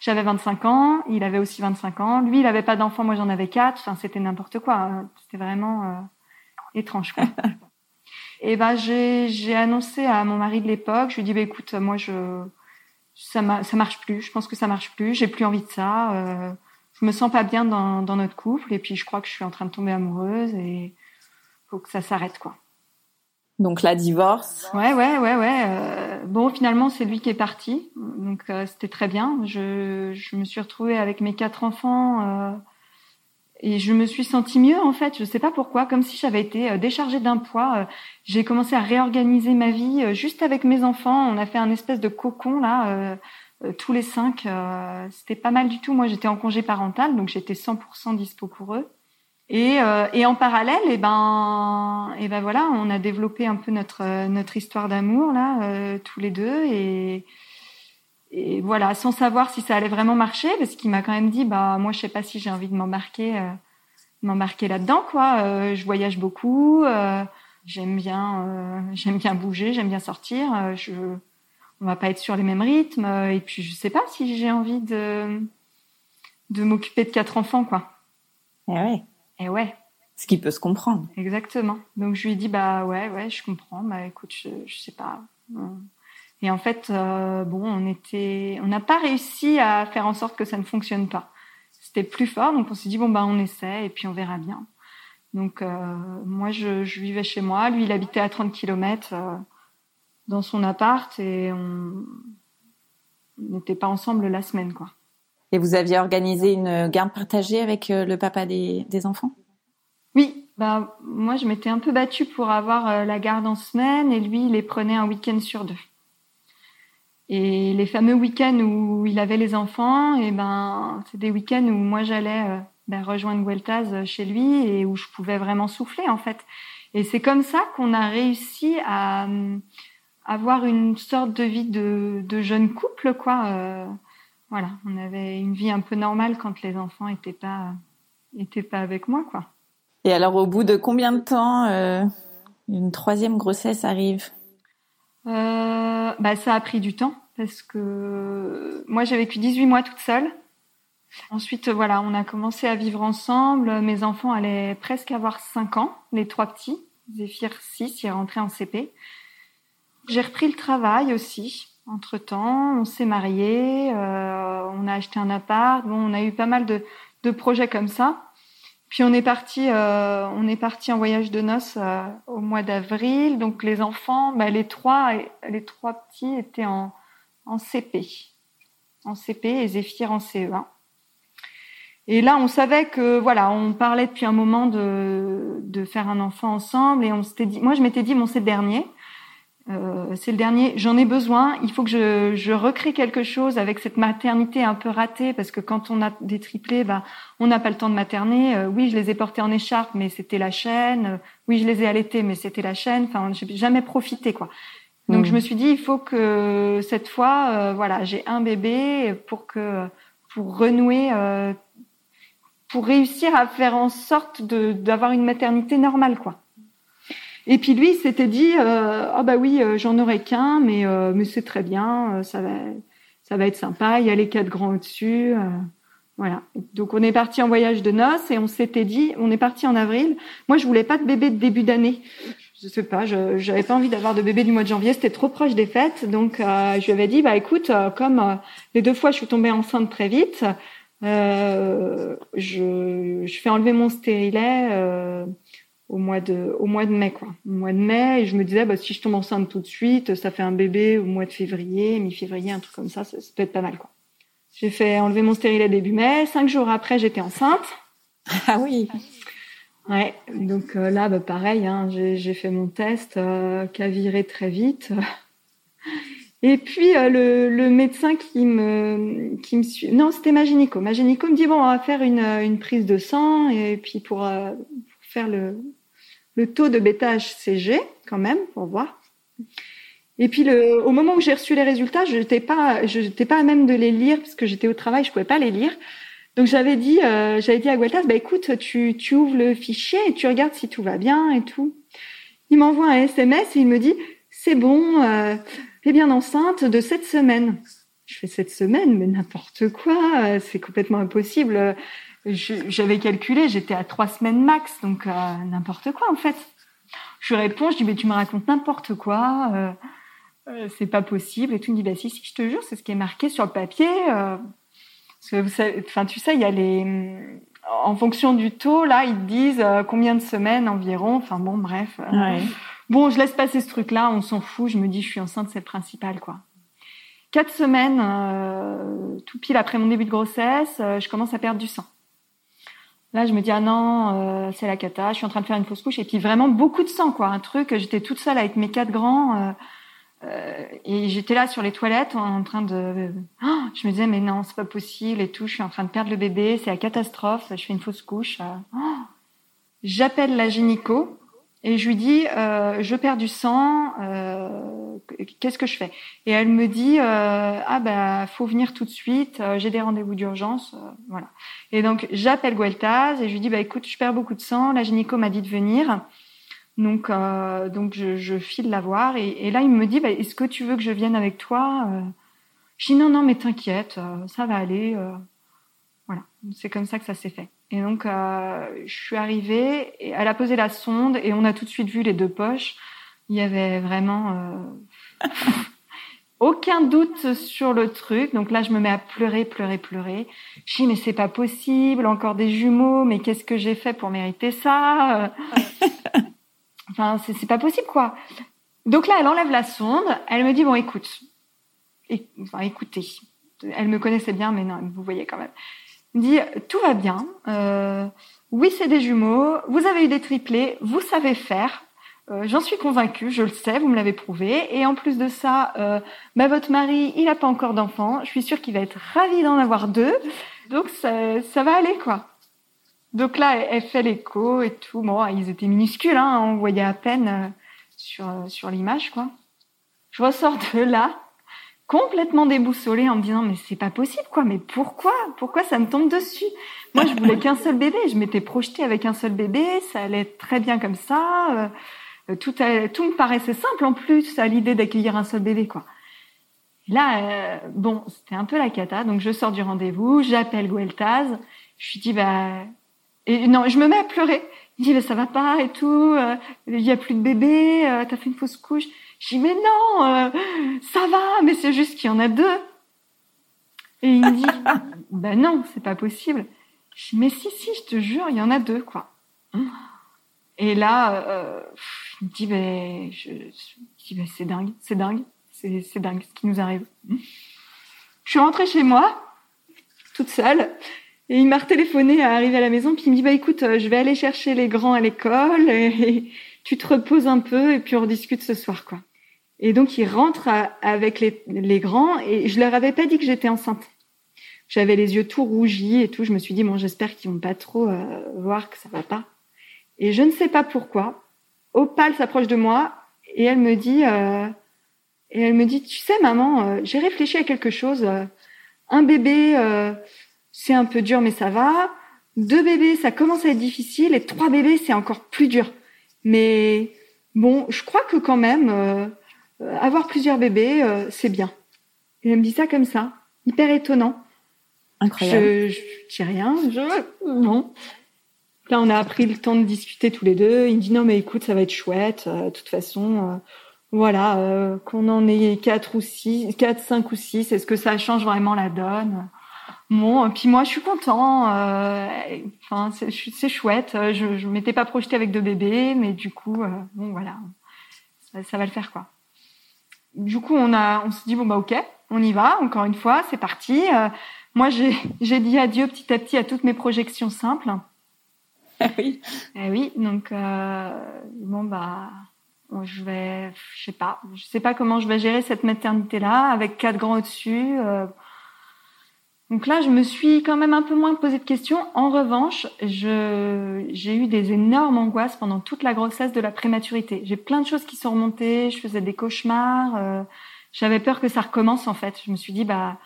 S6: J'avais 25 ans, il avait aussi 25 ans. Lui, il avait pas d'enfant, moi j'en avais quatre. Enfin, c'était n'importe quoi. hein. C'était vraiment euh, étrange, quoi. Et ben j'ai j'ai annoncé à mon mari de l'époque. Je lui ai dit bah écoute, moi je ça ça marche plus. Je pense que ça marche plus. J'ai plus envie de ça. Euh, je me sens pas bien dans dans notre couple. Et puis je crois que je suis en train de tomber amoureuse et faut que ça s'arrête quoi.
S7: Donc la divorce.
S6: Ouais, ouais, ouais, ouais. Euh, bon, finalement, c'est lui qui est parti, donc euh, c'était très bien. Je, je me suis retrouvée avec mes quatre enfants euh, et je me suis sentie mieux en fait. Je sais pas pourquoi, comme si j'avais été euh, déchargée d'un poids. Euh, j'ai commencé à réorganiser ma vie euh, juste avec mes enfants. On a fait un espèce de cocon là. tous les cinq, c'était pas mal du tout. Moi, j'étais en congé parental, donc j'étais 100% dispo pour eux. Et, et en parallèle, et eh ben, et eh ben voilà, on a développé un peu notre notre histoire d'amour là, tous les deux, et et voilà, sans savoir si ça allait vraiment marcher, parce qu'il m'a quand même dit, bah moi je sais pas si j'ai envie de m'embarquer, euh, m'embarquer là-dedans quoi. Euh, je voyage beaucoup, euh, j'aime bien, euh, j'aime bien bouger, j'aime bien sortir. Je, on va pas être sur les mêmes rythmes, et puis je sais pas si j'ai envie de de m'occuper de quatre enfants quoi.
S7: Eh ouais.
S6: Et ouais.
S7: Ce qui peut se comprendre.
S6: Exactement. Donc je lui ai dit bah ouais ouais je comprends. Bah écoute je, je sais pas. Et en fait, euh, bon, on était, on n'a pas réussi à faire en sorte que ça ne fonctionne pas. C'était plus fort, donc on s'est dit bon bah on essaie et puis on verra bien. Donc euh, moi je, je, vivais chez moi, lui il habitait à 30 km euh, dans son appart et on n'était pas ensemble la semaine quoi.
S7: Et vous aviez organisé une garde partagée avec le papa des, des enfants?
S6: Oui, bah moi je m'étais un peu battue pour avoir la garde en semaine et lui il les prenait un week-end sur deux. Et les fameux week-ends où il avait les enfants, et eh ben, c'est des week-ends où moi j'allais euh, ben, rejoindre Gueltaz euh, chez lui et où je pouvais vraiment souffler en fait. Et c'est comme ça qu'on a réussi à, euh, avoir une sorte de vie de, de jeune couple, quoi. Euh, voilà, on avait une vie un peu normale quand les enfants étaient pas étaient pas avec moi, quoi.
S7: Et alors, au bout de combien de temps une troisième grossesse arrive?
S6: Bah, ça a pris du temps parce que moi j'ai vécu 18 mois toute seule. Ensuite, voilà, on a commencé à vivre ensemble. Mes enfants allaient presque avoir 5 ans, les trois petits. Zéphir 6, il est rentré en CP. J'ai repris le travail aussi. Entre temps, on s'est mariés, euh, on a acheté un appart. Bon, on a eu pas mal de, projets comme ça. Puis on est parti, euh, on est parti en voyage de noces euh, au mois d'avril. Donc les enfants, bah, les trois, les trois petits étaient en, en CP, en CP et Zéphyr en CE1. Et là, on savait que voilà, on parlait depuis un moment de, de faire un enfant ensemble et on s'était dit, moi je m'étais dit bon c'est le dernier, euh, c'est le dernier, j'en ai besoin, il faut que je, je, recrée quelque chose avec cette maternité un peu ratée, parce que quand on a des triplés, bah, on n'a pas le temps de materner. Euh, oui, je les ai portés en écharpe, mais c'était la chaîne. Euh, oui, je les ai allaités, mais c'était la chaîne. Enfin, j'ai jamais profité, quoi. Donc, mmh. je me suis dit, il faut que cette fois, euh, voilà, j'ai un bébé pour que, pour renouer, pour réussir à faire en sorte d'avoir une maternité normale, quoi. Et puis lui, il s'était dit, euh, ah bah oui, euh, j'en aurai qu'un, mais euh, mais c'est très bien, euh, ça va, ça va être sympa. Il y a les quatre grands au-dessus, euh, voilà. Donc on est parti en voyage de noces et on s'était dit, on est parti en avril. Moi, je voulais pas de bébé de début d'année. Je sais pas, je j'avais pas envie d'avoir de bébé du mois de janvier, c'était trop proche des fêtes. Donc je lui avais dit, bah écoute, comme les deux fois je suis tombée enceinte très vite, je je fais enlever mon stérilet au mois de au mois de mai quoi. Au mois de mai et je me disais bah si je tombe enceinte tout de suite ça fait un bébé au mois de février mi-février un truc comme ça, ça ça, peut être pas mal quoi. J'ai fait enlever mon stérilet début mai. Cinq jours après j'étais enceinte.
S7: Ah oui
S6: ouais donc euh, là bah pareil hein, j'ai fait mon test euh, qui a viré très vite et puis euh, le, le médecin qui me qui me suit non c'était ma gynéco ma gynéco me dit bon on va faire une une prise de sang et puis pour, euh, faire le le taux de bêta-HCG quand même pour voir. Et puis le, au moment où j'ai reçu les résultats, je n'étais pas, pas à même de les lire parce que j'étais au travail, je pouvais pas les lire. Donc j'avais dit, euh, j'avais dit à Gueltas, bah écoute, tu, tu ouvres le fichier et tu regardes si tout va bien et tout. Il m'envoie un SMS et il me dit, c'est bon, euh, t'es bien enceinte de cette semaine. Je fais cette semaine, mais n'importe quoi, c'est complètement impossible. J'avais calculé, j'étais à trois semaines max, donc euh, n'importe quoi en fait. Je lui réponds, je dis mais tu me racontes n'importe quoi, euh, euh, c'est pas possible. Et tout il me dit bah si si, je te jure, c'est ce qui est marqué sur le papier. Parce que vous savez, enfin tu sais, il y a les, en fonction du taux là, ils te disent euh, combien de semaines environ. Enfin bon, bref. euh,
S7: Ouais.
S6: Bon, je laisse passer ce truc-là, on s'en fout. Je me dis, je suis enceinte, c'est le principal, quoi. Quatre semaines, euh, tout pile après mon début de grossesse, euh, je commence à perdre du sang. Là, je me dis, ah non, euh, c'est la cata, je suis en train de faire une fausse couche. Et puis vraiment beaucoup de sang, quoi. Un truc, j'étais toute seule avec mes quatre grands. Euh, et j'étais là sur les toilettes en train de... Ah, je me disais, mais non, c'est pas possible et tout. Je suis en train de perdre le bébé, c'est la catastrophe. Je fais une fausse couche. euh. Ah. J'appelle la gynéco et je lui dis, euh, je perds du sang, euh, qu'est-ce que je fais? Et elle me dit, euh, ah bah faut venir tout de suite, j'ai des rendez-vous d'urgence, voilà. Et donc j'appelle Gueltaz et je lui dis, bah écoute, je perds beaucoup de sang, la gynéco m'a dit de venir, donc euh, donc je, je file la voir et, là il me dit, bah, est-ce que tu veux que je vienne avec toi Euh, Je dis non non mais t'inquiète, euh, ça va aller, voilà. C'est comme ça que ça s'est fait. Et donc, je suis arrivée, et elle a posé la sonde et on a tout de suite vu les deux poches. Il y avait vraiment aucun doute sur le truc. Donc là, je me mets à pleurer, pleurer, pleurer. Je dis, mais c'est pas possible, encore des jumeaux, mais qu'est-ce que j'ai fait pour mériter ça? Enfin, c'est pas possible, quoi. Donc là, elle enlève la sonde, elle me dit, bon, écoute, enfin, écoutez, elle me connaissait bien, mais non, vous voyez quand même me dit tout va bien. Euh, oui, c'est des jumeaux. Vous avez eu des triplés. Vous savez faire. Euh, J'en suis convaincue. Je le sais. Vous me l'avez prouvé. Et en plus de ça, euh, bah, votre mari, il n'a pas encore d'enfant. Je suis sûre qu'il va être ravi d'en avoir deux. Donc ça va aller quoi. Donc là, elle, fait l'écho et tout. Bon, ils étaient minuscules. Hein, on voyait à peine euh, sur sur l'image quoi. Je ressors de là complètement déboussolée en me disant mais c'est pas possible quoi. Mais pourquoi? Pourquoi ça me tombe dessus? Moi je voulais qu'un seul bébé. Je m'étais projetée avec un seul bébé. Ça allait très bien comme ça euh, tout tout me paraissait simple en plus à l'idée d'accueillir un seul bébé quoi. Là euh, bon c'était un peu la cata. Donc je sors du rendez-vous j'appelle Gueltaz. Je lui dis bah et non je me mets à pleurer il dit bah, ça va pas et tout euh, il y a plus de bébé euh, t'as fait une fausse couche je dis mais non, euh, ça va, mais c'est juste qu'il y en a deux. Et il me dit, ben non, c'est pas possible. Je dis mais si si, je te jure, il y en a deux quoi. Et là, euh, il me dit ben, je, je dis ben c'est dingue, c'est dingue, c'est c'est dingue ce qui nous arrive. Je suis rentrée chez moi, toute seule. Et il m'a retéléphoné à arriver à la maison, puis il me dit bah écoute, euh, je vais aller chercher les grands à l'école et, tu te reposes un peu et puis on rediscute ce soir quoi. Et donc il rentre avec les, grands et je leur avais pas dit que j'étais enceinte. J'avais les yeux tout rougis et tout. Je me suis dit bon j'espère qu'ils vont pas trop euh, voir que ça va pas. Et je ne sais pas pourquoi. Opal s'approche de moi et elle me dit euh, et elle me dit tu sais maman euh, j'ai réfléchi à quelque chose. euh, un bébé c'est un peu dur mais ça va. Deux bébés ça commence à être difficile et trois bébés c'est encore plus dur. Mais bon, je crois que quand même, euh, avoir plusieurs bébés, euh, c'est bien. Et elle me dit ça comme ça, hyper étonnant.
S7: Incroyable.
S6: Je, je dis rien, je, bon. Là, on a pris le temps de discuter tous les deux. Il me dit non, mais écoute, ça va être chouette. euh, de toute façon, euh, voilà, euh, qu'on en ait quatre ou six, quatre, cinq ou six, est-ce que ça change vraiment la donne? Bon, puis moi, je suis content. euh, Enfin, c'est c'est chouette. Je, je m'étais pas projetée avec deux bébés, mais du coup, euh, bon, voilà, ça, ça va le faire quoi. Du coup, on a, on se dit bon bah ok, on y va. Encore une fois, c'est parti. Euh, moi, j'ai dit adieu petit à petit à toutes mes projections simples.
S7: Ah oui.
S6: Eh oui, donc euh, bon bah je vais, je sais pas, je sais pas comment je vais gérer cette maternité là avec quatre grands au-dessus. euh. Donc là, je me suis quand même un peu moins posé de questions. En revanche, j'ai eu des énormes angoisses pendant toute la grossesse de la prématurité. J'ai plein de choses qui sont remontées. Je faisais des cauchemars. euh, J'avais peur que ça recommence en fait. Je me suis dit bah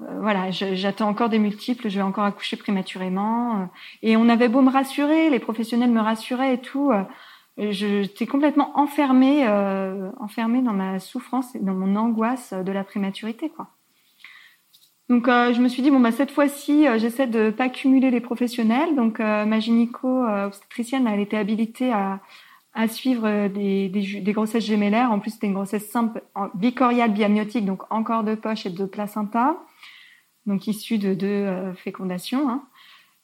S6: euh, voilà, j'attends encore des multiples, je vais encore accoucher prématurément. euh. Et on avait beau me rassurer, les professionnels me rassuraient et tout. euh, J'étais complètement enfermée, enfermée dans ma souffrance et dans mon angoisse de la prématurité, quoi. Donc euh, je me suis dit bon bah cette fois-ci euh, j'essaie de pas cumuler les professionnels. Donc euh, ma gynéco obstétricienne elle était habilitée à, suivre des, grossesses gémellaires. En plus, c'était une grossesse simple, bicoriale, biamniotique, donc encore de poche et de placenta, donc issue de deux fécondations. Hein.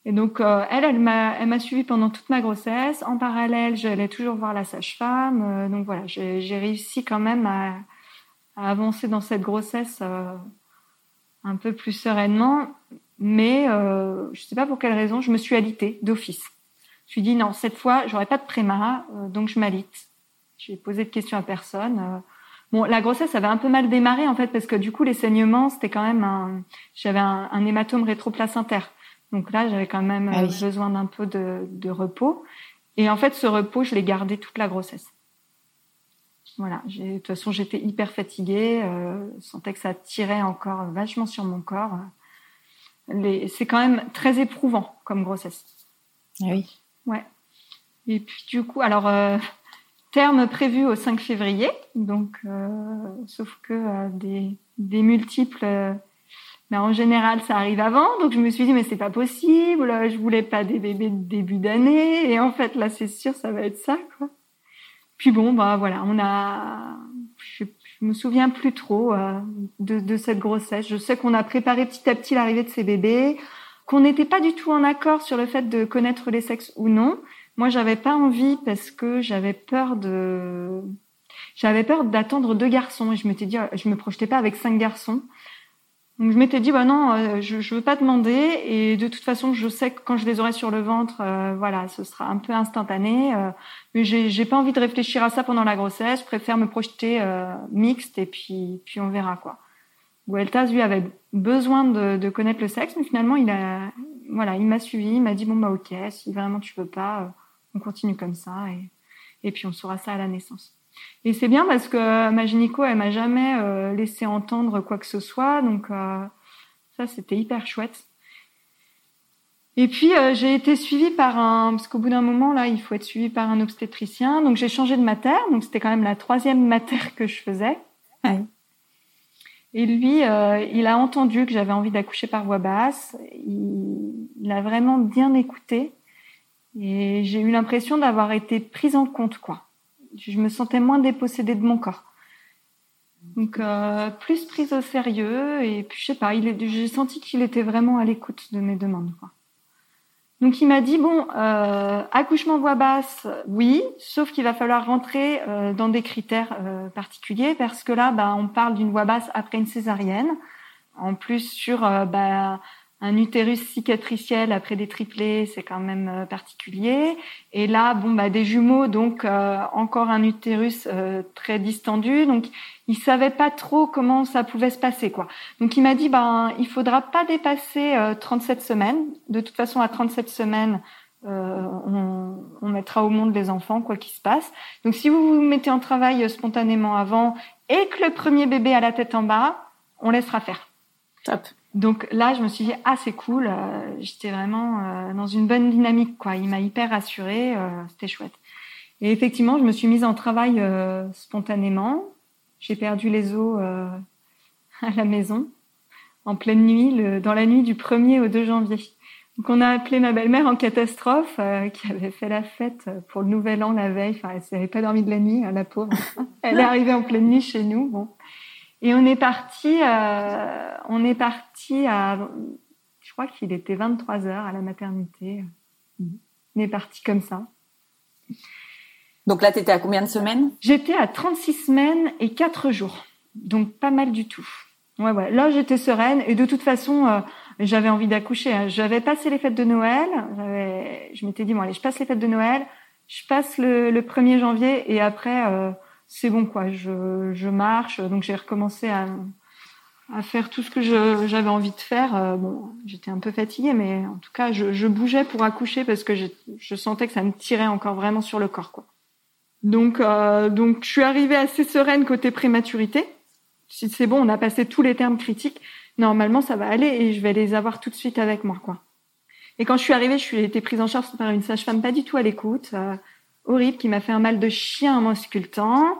S6: Et donc, elle, elle m'a, elle m'a suivi pendant toute ma grossesse. En parallèle, j'allais toujours voir la sage-femme. donc voilà, j'ai, réussi quand même à, avancer dans cette grossesse un peu plus sereinement. Mais je ne sais pas pour quelle raison, je me suis alitée d'office. Je suis dit non, cette fois, j'aurai pas de préma, euh, donc je m'alite. J'ai posé de questions à personne. Euh. Bon, la grossesse avait un peu mal démarré en fait parce que du coup les saignements c'était quand même un, j'avais un, un hématome rétroplacentaire. Donc là j'avais quand même ah euh, besoin d'un peu de, de, repos. Et en fait ce repos je l'ai gardé toute la grossesse. Voilà, de toute façon j'étais hyper fatiguée, euh, je sentais que ça tirait encore vachement sur mon corps. Les, c'est quand même très éprouvant comme grossesse.
S7: Ah oui.
S6: Ouais. Et puis du coup, alors euh, terme prévu au 5 février, donc euh, sauf que euh, des, des multiples, mais en général ça arrive avant, donc je me suis dit mais c'est pas possible, je voulais pas des bébés de début d'année, et en fait là c'est sûr ça va être ça quoi. Puis bon bah voilà, on a, je, me souviens plus trop de, de cette grossesse. Je sais qu'on a préparé petit à petit l'arrivée de ces bébés qu'on n'était pas du tout en accord sur le fait de connaître les sexes ou non. Moi, j'avais pas envie parce que j'avais peur de, j'avais peur d'attendre deux garçons et je m'étais dit, je me projetais pas avec cinq garçons. Donc je m'étais dit, bah non, euh, je, je veux pas demander et de toute façon, je sais que quand je les aurai sur le ventre, euh, voilà, ce sera un peu instantané. Euh, mais j'ai, pas envie de réfléchir à ça pendant la grossesse. Je préfère me projeter mixte et puis, puis on verra quoi. Gueltas, lui, avait besoin de, connaître le sexe, mais finalement, il a, voilà, il m'a suivi, il m'a dit bon bah ok, si vraiment tu veux pas, euh, on continue comme ça et, et puis on saura ça à la naissance. Et c'est bien parce que ma gynéco, elle m'a jamais euh, laissé entendre quoi que ce soit, donc euh, ça c'était hyper chouette. Et puis j'ai été suivie par un, parce qu'au bout d'un moment là, il faut être suivi par un obstétricien, donc j'ai changé de mater, donc c'était quand même la troisième mater que je faisais. Ouais. Et lui, euh, il a entendu que j'avais envie d'accoucher par voix basse. Il, il, a vraiment bien écouté. Et j'ai eu l'impression d'avoir été prise en compte, quoi. Je me sentais moins dépossédée de mon corps. Donc, euh, plus prise au sérieux. Et puis, je sais pas, j'ai senti qu'il était vraiment à l'écoute de mes demandes. Donc il m'a dit bon, euh, accouchement voix basse, oui, sauf qu'il va falloir rentrer euh, dans des critères euh, particuliers parce que là, bah, on parle d'une voix basse après une césarienne, en plus sur bah, un utérus cicatriciel après des triplés, c'est quand même euh, particulier. Et là, bon, bah, des jumeaux, donc euh, encore un utérus euh, très distendu. Donc, il savait pas trop comment ça pouvait se passer, quoi. Donc, il m'a dit, ben, il faudra pas dépasser 37 semaines. De toute façon, à 37 semaines, on, on, mettra au monde les enfants, quoi qu'il se passe. Donc, si vous vous mettez en travail spontanément avant et que le premier bébé a la tête en bas, on laissera faire.
S7: Top.
S6: Donc là, je me suis dit ah c'est cool, euh, j'étais vraiment euh, dans une bonne dynamique quoi. Il m'a hyper rassurée, euh, c'était chouette. Et effectivement, je me suis mise en travail spontanément. J'ai perdu les os à la maison en pleine nuit, le, dans la nuit du 1er au 2 janvier. Donc on a appelé ma belle-mère en catastrophe, qui avait fait la fête pour le Nouvel An la veille. Enfin, elle n'avait pas dormi de la nuit, hein, la pauvre. elle est arrivée en pleine nuit chez nous. Bon, et on est parti, euh, on est parti à, je crois qu'il était 23 heures à la maternité. On est parti comme ça.
S7: Donc là, tu étais à combien de semaines?
S6: J'étais à 36 semaines et 4 jours. Donc pas mal du tout. Ouais, ouais. Là, j'étais sereine et de toute façon, euh, j'avais envie d'accoucher. Hein. J'avais passé les fêtes de Noël. Je m'étais dit, bon, allez, je passe les fêtes de Noël. Je passe le, le 1er janvier et après, euh, c'est bon quoi, je, je marche. Donc j'ai recommencé à, à faire tout ce que j'avais envie de faire. Euh, bon, j'étais un peu fatiguée, mais en tout cas, je, je bougeais pour accoucher parce que je sentais que ça me tirait encore vraiment sur le corps quoi. Donc euh, donc je suis arrivée assez sereine côté prématurité. Si c'est bon, on a passé tous les termes critiques. Normalement, ça va aller et je vais les avoir tout de suite avec moi quoi. Et quand je suis arrivée, je suis été prise en charge par une sage-femme pas du tout à l'écoute. Euh, horrible qui m'a fait un mal de chien en m'auscultant.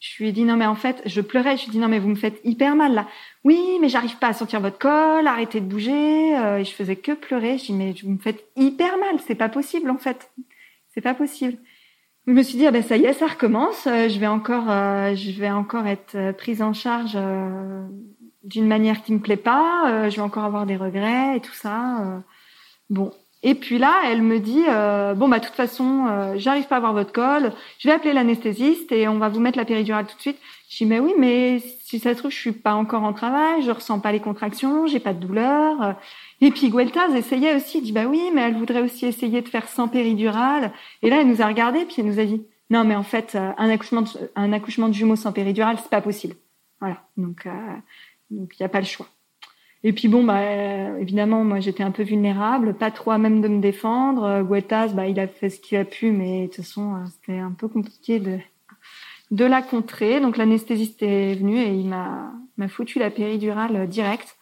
S6: Je lui ai dit non mais en fait je pleurais. Je lui ai dit non mais vous me faites hyper mal là. Oui mais j'arrive pas à sentir votre col. Arrêtez de bouger. Euh, je faisais que pleurer. Je dis mais vous me faites hyper mal. C'est pas possible en fait. C'est pas possible. Je me suis dit, ah ben ça y est, ça recommence. Euh, je vais encore, euh, je vais encore être prise en charge d'une manière qui me plaît pas. Je vais encore avoir des regrets et tout ça. bon. Et puis là, elle me dit, euh, bon bah de toute façon, euh, j'arrive pas à avoir votre col. Je vais appeler l'anesthésiste et on va vous mettre la péridurale tout de suite. Je dis, mais oui, mais si ça se trouve, je suis pas encore en travail, je ressens pas les contractions, j'ai pas de douleur. Et puis Gueltaz essayait aussi, dit bah oui, mais elle voudrait aussi essayer de faire sans péridurale. Et là, elle nous a regardé, puis elle nous a dit non, mais en fait, euh, un accouchement de, un accouchement de jumeaux sans péridurale, c'est pas possible. Voilà, donc euh, donc il y a pas le choix. Et puis bon, bah euh, évidemment, moi j'étais un peu vulnérable, pas trop à même de me défendre. Euh, Gueltaz, bah il a fait ce qu'il a pu, mais de toute façon, euh, c'était un peu compliqué de de la contrer. Donc l'anesthésiste est venu et il m'a m'a foutu la péridurale directe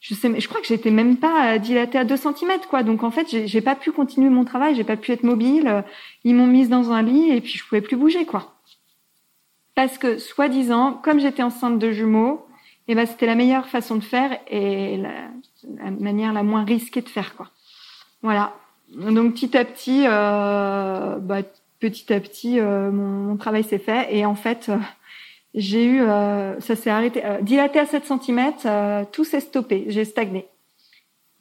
S6: je sais, je crois que j'étais même pas dilatée à 2 cm, quoi. Donc en fait, j'ai j'ai pas pu continuer mon travail, j'ai pas pu être mobile. Ils m'ont mise dans un lit et puis je pouvais plus bouger, quoi. Parce que soi-disant, comme j'étais enceinte de jumeaux, eh ben c'était la meilleure façon de faire et la, la manière la moins risquée de faire, quoi. Voilà. Donc petit à petit, euh, bah, petit à petit, euh, mon, mon travail s'est fait et en fait. euh, j'ai eu, euh, ça s'est arrêté, euh, dilaté à 7 cm, tout s'est stoppé, j'ai stagné.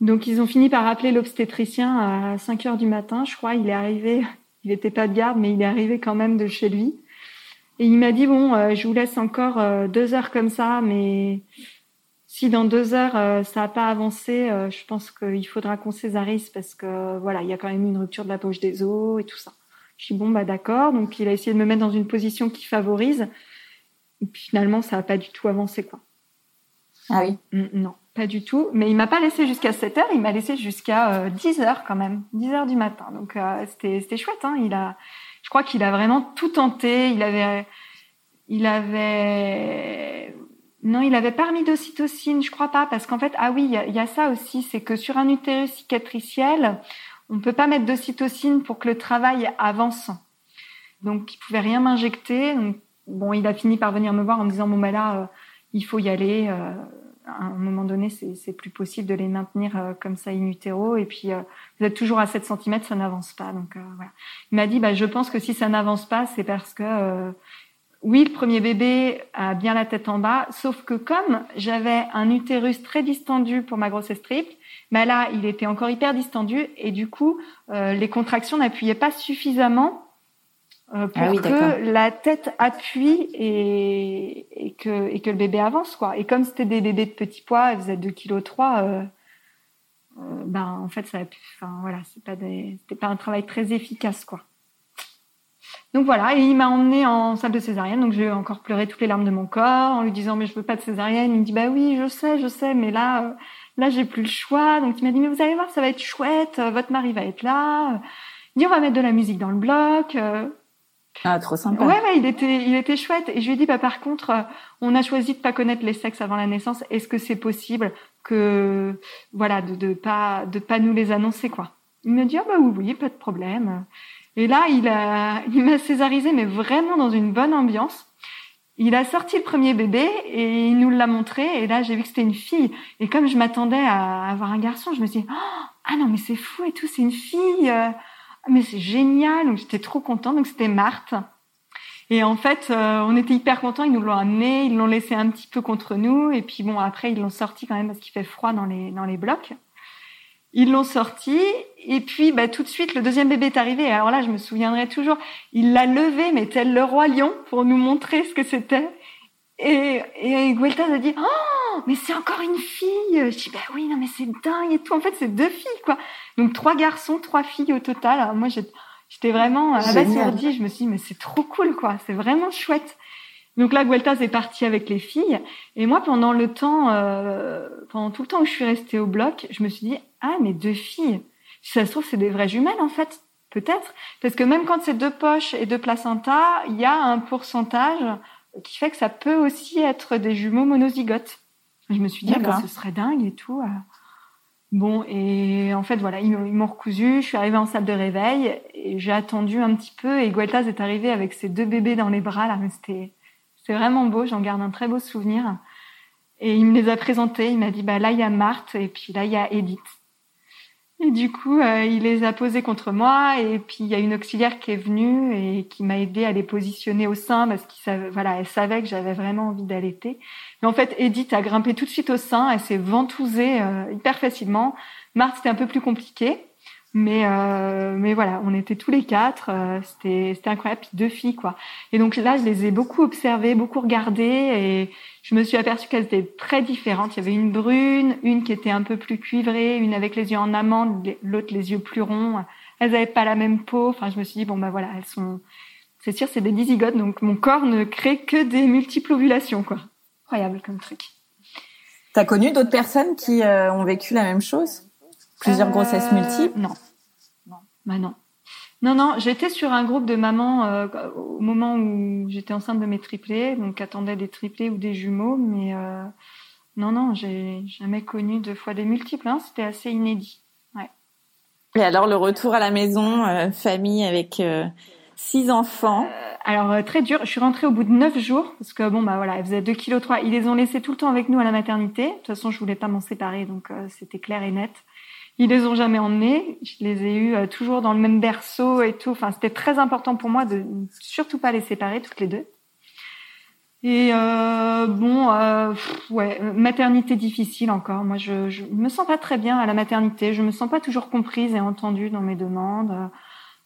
S6: Donc ils ont fini par appeler l'obstétricien à 5 heures du matin, je crois. Il est arrivé, il n'était pas de garde, mais il est arrivé quand même de chez lui. Et il m'a dit bon, euh, je vous laisse encore euh, deux heures comme ça, mais si dans deux heures euh, ça n'a pas avancé, je pense qu'il faudra qu'on césarise parce que voilà, il y a quand même une rupture de la poche des os et tout ça. Je suis bon bah d'accord. Donc il a essayé de me mettre dans une position qui favorise. Et puis finalement, ça n'a pas du tout avancé, quoi.
S5: Ah oui.
S6: Mm, Non, pas du tout. Mais il m'a pas laissé jusqu'à 7 heures, il m'a laissé jusqu'à euh, 10 heures quand même, 10 heures du matin. Donc c'était c'était chouette. Hein. Il a, je crois qu'il a vraiment tout tenté. Il avait, il avait, non, il avait pas remis d'ocytocine, je crois pas, parce qu'en fait, ah oui, il y a, ça aussi, c'est que sur un utérus cicatriciel, on peut pas mettre d'ocytocine pour que le travail avance. Donc il pouvait rien m'injecter. Donc, bon, il a fini par venir me voir en me disant bon bah là, euh, il faut y aller. euh, à un moment donné, c'est plus possible de les maintenir euh, comme ça in utero. Et puis, euh, vous êtes toujours à 7 cm, ça n'avance pas. Donc, euh, voilà. Il m'a dit, bah, je pense que si ça n'avance pas, c'est parce que, oui, le premier bébé a bien la tête en bas, sauf que comme j'avais un utérus très distendu pour ma grossesse triple, bah là, il était encore hyper distendu et du coup, les contractions n'appuyaient pas suffisamment pour
S5: Ah oui, d'accord.
S6: que la tête appuie et, et que et que le bébé avance quoi. Et comme c'était des bébés de petit poids, ils faisaient 2 kg 3 euh, euh, ben en fait ça a pu enfin voilà, c'est pas des c'était pas un travail très efficace quoi. Donc voilà, et il m'a emmené en salle de césarienne, donc j'ai encore pleuré toutes les larmes de mon corps en lui disant mais je veux pas de césarienne. Il me dit bah oui, je sais, je sais, mais là euh, là j'ai plus le choix. Donc il m'a dit mais vous allez voir, ça va être chouette, euh, votre mari va être là. Il dit on va mettre de la musique dans le bloc.
S5: Ah, trop sympa.
S6: Ouais, ouais, il était, il était chouette. Et je lui ai dit, bah, par contre, euh, on a choisi de pas connaître les sexes avant la naissance. Est-ce que c'est possible que, voilà, de, de pas, de pas nous les annoncer, quoi? Il me dit, ah, bah, oui, oui, pas de problème. Et là, il a, il m'a césarisé, mais vraiment dans une bonne ambiance. Il a sorti le premier bébé et il nous l'a montré. Et là, j'ai vu que c'était une fille. Et comme je m'attendais à avoir un garçon, je me suis dit, oh, ah non, mais c'est fou et tout, c'est une fille. Ah, mais c'est génial. Donc, j'étais trop contente. Donc, c'était Marthe. Et en fait, euh, on était hyper contents. Ils nous l'ont amené, ils l'ont laissé un petit peu contre nous. Et puis bon, après, ils l'ont sorti quand même parce qu'il fait froid dans les dans les blocs. Ils l'ont sorti. Et puis, bah, tout de suite, le deuxième bébé est arrivé. Alors là, je me souviendrai toujours. Il l'a levé, mais tel le roi lion, pour nous montrer ce que c'était. Et, et Gueltaz a dit, oh, mais c'est encore une fille. Je dis, bah oui, non, mais c'est dingue et tout. En fait, c'est deux filles, quoi. Donc, trois garçons, trois filles au total. Alors, moi, j'étais vraiment euh, abasourdie. Je me suis dit, mais c'est trop cool, quoi. C'est vraiment chouette. Donc là, Gueltaz est parti avec les filles. Et moi, pendant le temps, euh, pendant tout le temps où je suis restée au bloc, je me suis dit, ah, mais deux filles. Si ça se trouve, c'est des vraies jumelles, en fait. Peut-être. Parce que même quand c'est deux poches et deux placentas, il y a un pourcentage qui fait que ça peut aussi être des jumeaux monozygotes. Je me suis dit, ah,
S5: D'accord.
S6: ce serait dingue et tout. euh. Bon, et en fait, voilà, ils m'ont recousu. Je suis arrivée en salle de réveil et j'ai attendu un petit peu. Et Gueltaz est arrivé avec ses deux bébés dans les bras. Là, mais c'était c'était vraiment beau. J'en garde un très beau souvenir. Et il me les a présentés. Il m'a dit, bah là, il y a Marthe et puis là, il y a Edith. Et du coup, euh, il les a posés contre moi. Et puis, il y a une auxiliaire qui est venue et qui m'a aidé à les positionner au sein parce savait, voilà, savait que j'avais vraiment envie d'allaiter. Mais en fait, Edith a grimpé tout de suite au sein. Elle s'est ventousée euh, hyper facilement. Marthe, c'était un peu plus compliqué. Mais euh, mais voilà, on était tous les quatre, euh, c'était incroyable, puis deux filles quoi. Et donc là, je les ai beaucoup observées, beaucoup regardées, et je me suis aperçue qu'elles étaient très différentes. Il y avait une brune, une qui était un peu plus cuivrée, une avec les yeux en amande, l'autre les yeux plus ronds. Elles avaient pas la même peau. Enfin, je me suis dit bon bah voilà, elles sont, c'est sûr, c'est des dizygotes, donc mon corps ne crée que des multiples ovulations quoi. Incroyable comme truc.
S7: T'as connu d'autres personnes qui euh, ont vécu la même chose? Plusieurs
S6: Euh,
S7: grossesses multiples?
S6: Non. Non. Bah non. Non, non, j'étais sur un groupe de mamans euh, au moment où j'étais enceinte de mes triplés, donc attendaient des triplés ou des jumeaux, mais euh, non, non, j'ai jamais connu deux fois des multiples. Hein, C'était assez inédit.
S7: Et alors le retour à la maison, euh, famille avec euh, six enfants?
S6: Alors euh, très dur. Je suis rentrée au bout de neuf jours parce que bon bah voilà, elle faisait 2 kg 3. Ils les ont laissés tout le temps avec nous à la maternité. De toute façon, je voulais pas m'en séparer, donc euh, c'était clair et net. Ils les ont jamais emmenés. Je les ai eus euh, toujours dans le même berceau et tout. Enfin, c'était très important pour moi de surtout pas les séparer toutes les deux. Et euh, bon, euh, ouais, maternité difficile encore. Moi, je, je me sens pas très bien à la maternité. Je me sens pas toujours comprise et entendue dans mes demandes.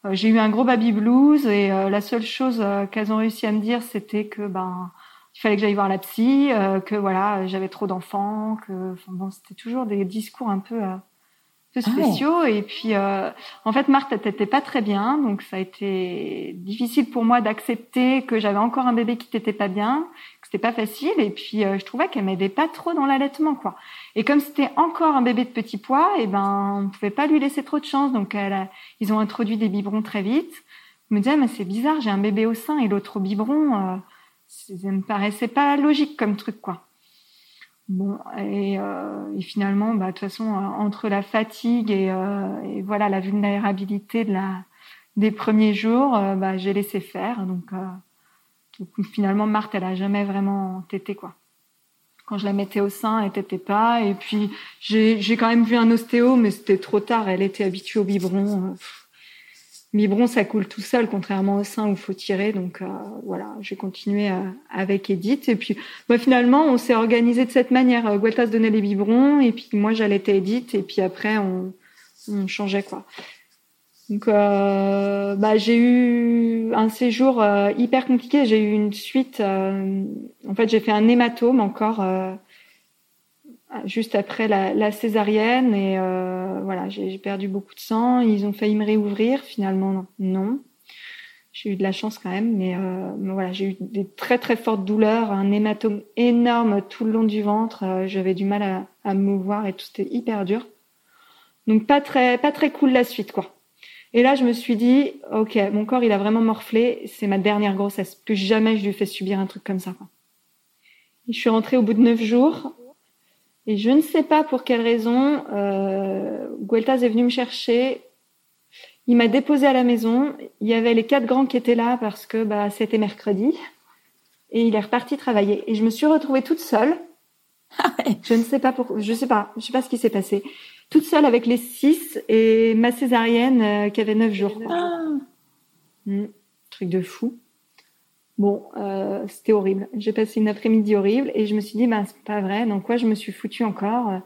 S6: Euh, j'ai eu un gros baby blues et euh, la seule chose qu'elles ont réussi à me dire, c'était que ben il fallait que j'aille voir la psy, que voilà j'avais trop d'enfants, que bon c'était toujours des discours un peu
S7: Ah ouais.
S6: spéciaux. Et puis euh, en fait Marthe elle t'était pas très bien. Donc ça a été difficile pour moi d'accepter que j'avais encore un bébé qui t'était pas bien que c'était pas facile. Et puis euh, je trouvais qu'elle m'aidait pas trop dans l'allaitement quoi. Et comme c'était encore un bébé de petit poids et ben on pouvait pas lui laisser trop de chance. Donc elle a- ils ont introduit des biberons très vite. Je me disais mais c'est bizarre j'ai un bébé au sein et l'autre au biberon. Euh, ça me paraissait pas logique comme truc quoi Bon, et, euh, et finalement, bah, de toute façon, euh, entre la fatigue et, euh, et voilà la vulnérabilité de la, des premiers jours, euh, bah, j'ai laissé faire. Donc, euh, donc, finalement, Marthe, elle a jamais vraiment tété quoi. Quand je la mettais au sein, elle tétait pas. Et puis, j'ai quand même vu un ostéo, mais c'était trop tard. Elle était habituée au biberon. Biberon, ça coule tout seul, contrairement au sein où il faut tirer. Donc euh, voilà, j'ai continué euh, avec Edith. Et puis bah, finalement, on s'est organisé de cette manière. Euh, Gueltas donnait les biberons, et puis moi j'allaitais Edith, et puis après on, on changeait quoi. Donc euh, bah, j'ai eu un séjour euh, hyper compliqué. J'ai eu une suite. en fait, j'ai fait un hématome encore. Euh, juste après la, la césarienne et euh, voilà j'ai perdu beaucoup de sang. Ils ont failli me réouvrir finalement non, j'ai eu de la chance quand même mais, euh, voilà j'ai eu des très très fortes douleurs un hématome énorme tout le long du ventre. Euh, j'avais du mal à, à me mouvoir et tout c'était hyper dur. Donc pas très pas très cool la suite quoi. Et là je me suis dit ok mon corps il a vraiment morflé. C'est ma dernière grossesse. Plus jamais je lui fais subir un truc comme ça je suis rentrée au bout de neuf jours et je ne sais pas pour quelle raison, euh, Gueltas est venu me chercher. Il m'a déposé à la maison. Il y avait les quatre grands qui étaient là parce que bah, c'était mercredi. Et il est reparti travailler. Et je me suis retrouvée toute seule. Je ne sais pas pourquoi. Je sais pas. Je sais pas ce qui s'est passé. Toute seule avec les six et ma césarienne euh, qui avait neuf jours.
S7: Ah.
S6: Mm. Truc de fou. Bon, euh, c'était horrible. J'ai passé une après-midi horrible et je me suis dit, ben c'est pas vrai. Dans quoi je me suis foutue encore.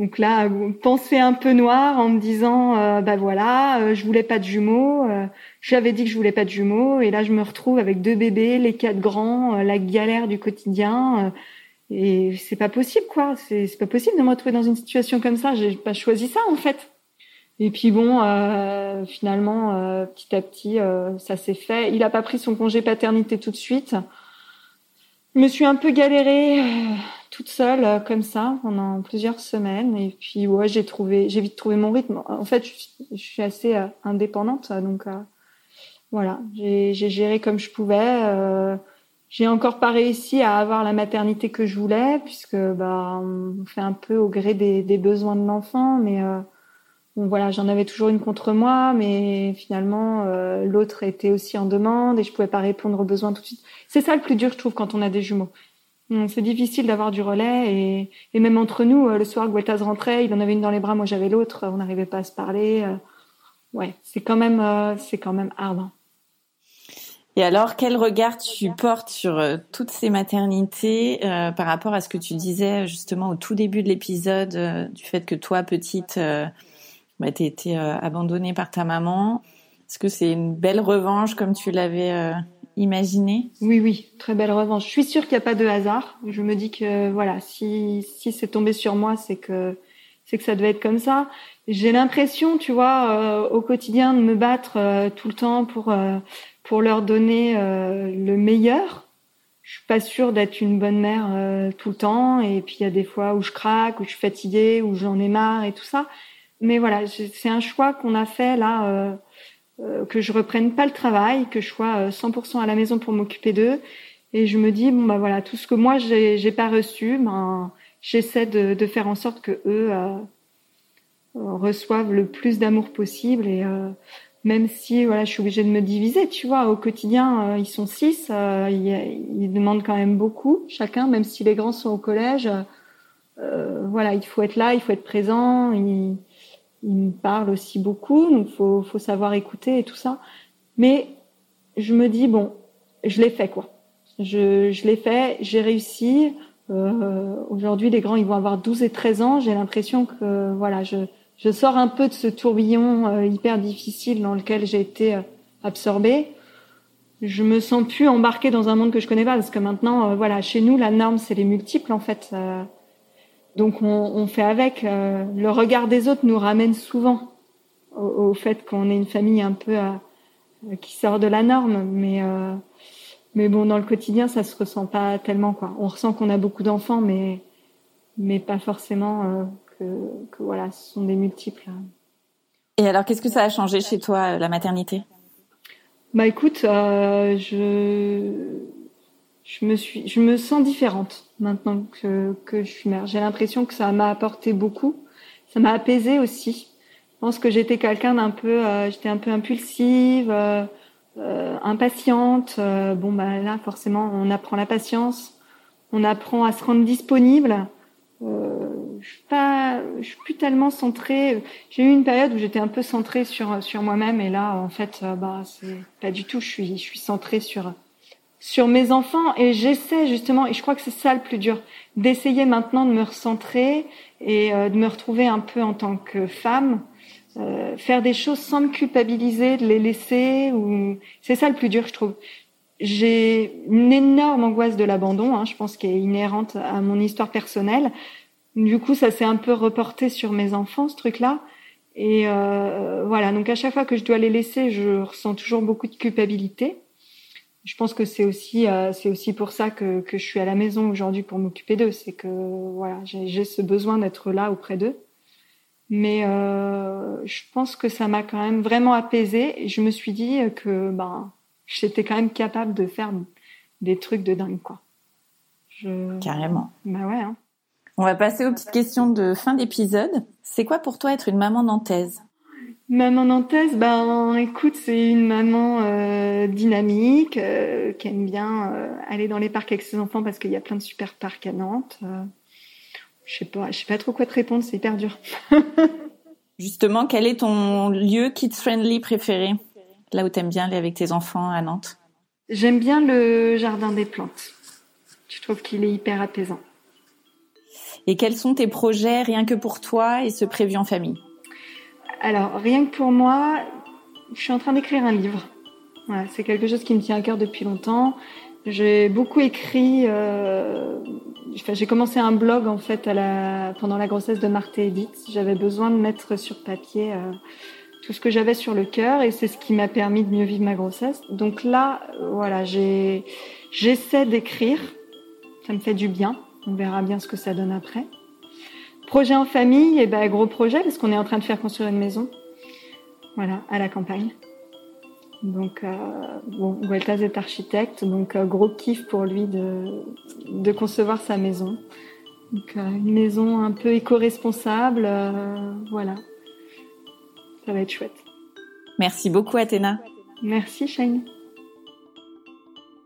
S6: Donc là, pensée un peu noire en me disant, euh, bah voilà, euh, je voulais pas de jumeaux. euh, J'avais dit que je voulais pas de jumeaux et là je me retrouve avec deux bébés, les quatre grands, la galère du quotidien. et c'est pas possible quoi. C'est pas possible de me retrouver dans une situation comme ça. J'ai pas choisi ça en fait. Et puis bon, euh, finalement, euh, petit à petit, euh, ça s'est fait. Il a pas pris son congé paternité tout de suite. Je me suis un peu galérée euh, toute seule euh, comme ça pendant plusieurs semaines. Et puis ouais, j'ai trouvé, j'ai vite trouvé mon rythme. En fait, je, je suis assez euh, indépendante, donc voilà, j'ai géré comme je pouvais. J'ai encore pas réussi à avoir la maternité que je voulais, puisque bah on fait un peu au gré des, des besoins de l'enfant, mais euh, Bon voilà, j'en avais toujours une contre moi, mais finalement euh, l'autre était aussi en demande et je pouvais pas répondre aux besoins tout de suite. C'est ça le plus dur, je trouve, quand on a des jumeaux. C'est difficile d'avoir du relais et, et, même entre nous, le soir, Gueltaz rentrait, il en avait une dans les bras, moi j'avais l'autre, on n'arrivait pas à se parler. Ouais, c'est quand même, c'est quand même ardent.
S7: Et alors, quel regard tu portes sur euh, toutes ces maternités euh, par rapport à ce que tu disais justement au tout début de l'épisode, euh, du fait que toi, petite, euh, bah, tu été abandonnée par ta maman Est-ce que c'est une belle revanche comme tu l'avais imaginé?
S6: Oui, oui, très belle revanche. Je suis sûre qu'il n'y a pas de hasard. Je me dis que voilà, si, si c'est tombé sur moi, c'est que c'est que ça devait être comme ça. J'ai l'impression, tu vois, au quotidien de me battre tout le temps pour pour leur donner euh, le meilleur. Je suis pas sûre d'être une bonne mère euh, tout le temps. Et puis il y a des fois où je craque, où je suis fatiguée, où j'en ai marre et tout ça. Mais voilà, c'est un choix qu'on a fait là, euh, euh, que je reprenne pas le travail, que je sois 100% à la maison pour m'occuper d'eux. Et je me dis bon bah voilà, tout ce que moi j'ai j'ai pas reçu, ben j'essaie de, faire en sorte que eux reçoivent le plus d'amour possible et même si voilà, je suis obligée de me diviser, tu vois, au quotidien, euh, ils sont six, euh, ils, demandent quand même beaucoup, chacun, même si les grands sont au collège. Euh, voilà, il faut être là, il faut être présent. Ils me parlent aussi beaucoup, donc faut faut savoir écouter et tout ça. Mais je me dis bon, je l'ai fait quoi. Je je l'ai fait, j'ai réussi. Euh, Aujourd'hui, les grands, ils vont avoir 12 et 13 ans. J'ai l'impression que voilà, je je sors un peu de ce tourbillon euh, hyper difficile dans lequel j'ai été euh, absorbée. Je me sens plus embarquée dans un monde que je connais pas parce que maintenant, voilà, chez nous, la norme c'est les multiples en fait. Donc on, on, fait avec. le regard des autres nous ramène souvent au, au fait qu'on est une famille un peu qui sort de la norme, mais mais bon, dans le quotidien, ça se ressent pas tellement quoi. On ressent qu'on a beaucoup d'enfants, mais mais pas forcément que, que voilà, ce sont des multiples.
S7: Et alors, qu'est-ce que ça a changé chez toi, la maternité?
S6: Bah écoute, euh, je je me suis, je me sens différente maintenant que je suis mère. J'ai l'impression que ça m'a apporté beaucoup. Ça m'a apaisé aussi. Je pense que j'étais quelqu'un d'un peu, euh, j'étais un peu impulsive, euh, euh impatiente. Bon bah là, forcément, on apprend la patience, on apprend à se rendre disponible. Je suis pas, je suis plus tellement centrée. J'ai eu une période où j'étais un peu centrée sur sur moi-même et là, en fait, bah c'est pas du tout. Je suis je suis centrée sur sur mes enfants et j'essaie justement et je crois que c'est ça le plus dur d'essayer maintenant de me recentrer et euh, de me retrouver un peu en tant que femme. Euh, faire des choses sans me culpabiliser, de les laisser ou c'est ça le plus dur je trouve. J'ai une énorme angoisse de l'abandon, hein, je pense qu'elle est inhérente à mon histoire personnelle. Du coup, ça s'est un peu reporté sur mes enfants, ce truc-là. Et euh, voilà, donc à chaque fois que je dois les laisser, je ressens toujours beaucoup de culpabilité. Je pense que c'est aussi euh, c'est aussi pour ça que, que je suis à la maison aujourd'hui pour m'occuper d'eux, c'est que voilà j'ai ce besoin d'être là auprès d'eux. Mais euh, je pense que ça m'a quand même vraiment apaisée et je me suis dit que ben j'étais quand même capable de faire des trucs de dingue quoi.
S7: Je... Carrément.
S6: Bah ouais. Hein.
S7: On va passer aux petites questions de fin d'épisode. C'est quoi pour toi être une maman nantaise?
S6: Maman nantaise, ben écoute, c'est une maman euh, dynamique euh, qui aime bien euh, aller dans les parcs avec ses enfants parce qu'il y a plein de super parcs à Nantes. Je sais pas, je sais pas trop quoi te répondre, c'est hyper dur.
S7: Justement, quel est ton lieu kids friendly préféré? Là où t'aimes bien aller avec tes enfants à Nantes?
S6: J'aime bien le jardin des plantes. Je trouve qu'il est hyper apaisant.
S7: Et quels sont tes projets rien que pour toi et ce prévu en famille?
S6: Alors, rien que pour moi, je suis en train d'écrire un livre. C'est quelque chose qui me tient à cœur depuis longtemps. J'ai beaucoup écrit. Euh, j'ai commencé un blog en fait pendant la grossesse de Marthe et Edith. J'avais besoin de mettre sur papier euh, tout ce que j'avais sur le cœur et c'est ce qui m'a permis de mieux vivre ma grossesse. Donc là, voilà, j'essaie d'écrire. Ça me fait du bien. On verra bien ce que ça donne après. Projet en famille, et eh ben gros projet parce qu'on est en train de faire construire une maison. Voilà, à la campagne. Donc, euh, bon, Gueltaz est architecte, donc euh, gros kiff pour lui de, de concevoir sa maison. Donc, euh, une maison un peu éco-responsable, voilà. Ça va être chouette.
S7: Merci beaucoup, Athéna.
S6: Merci, Shane.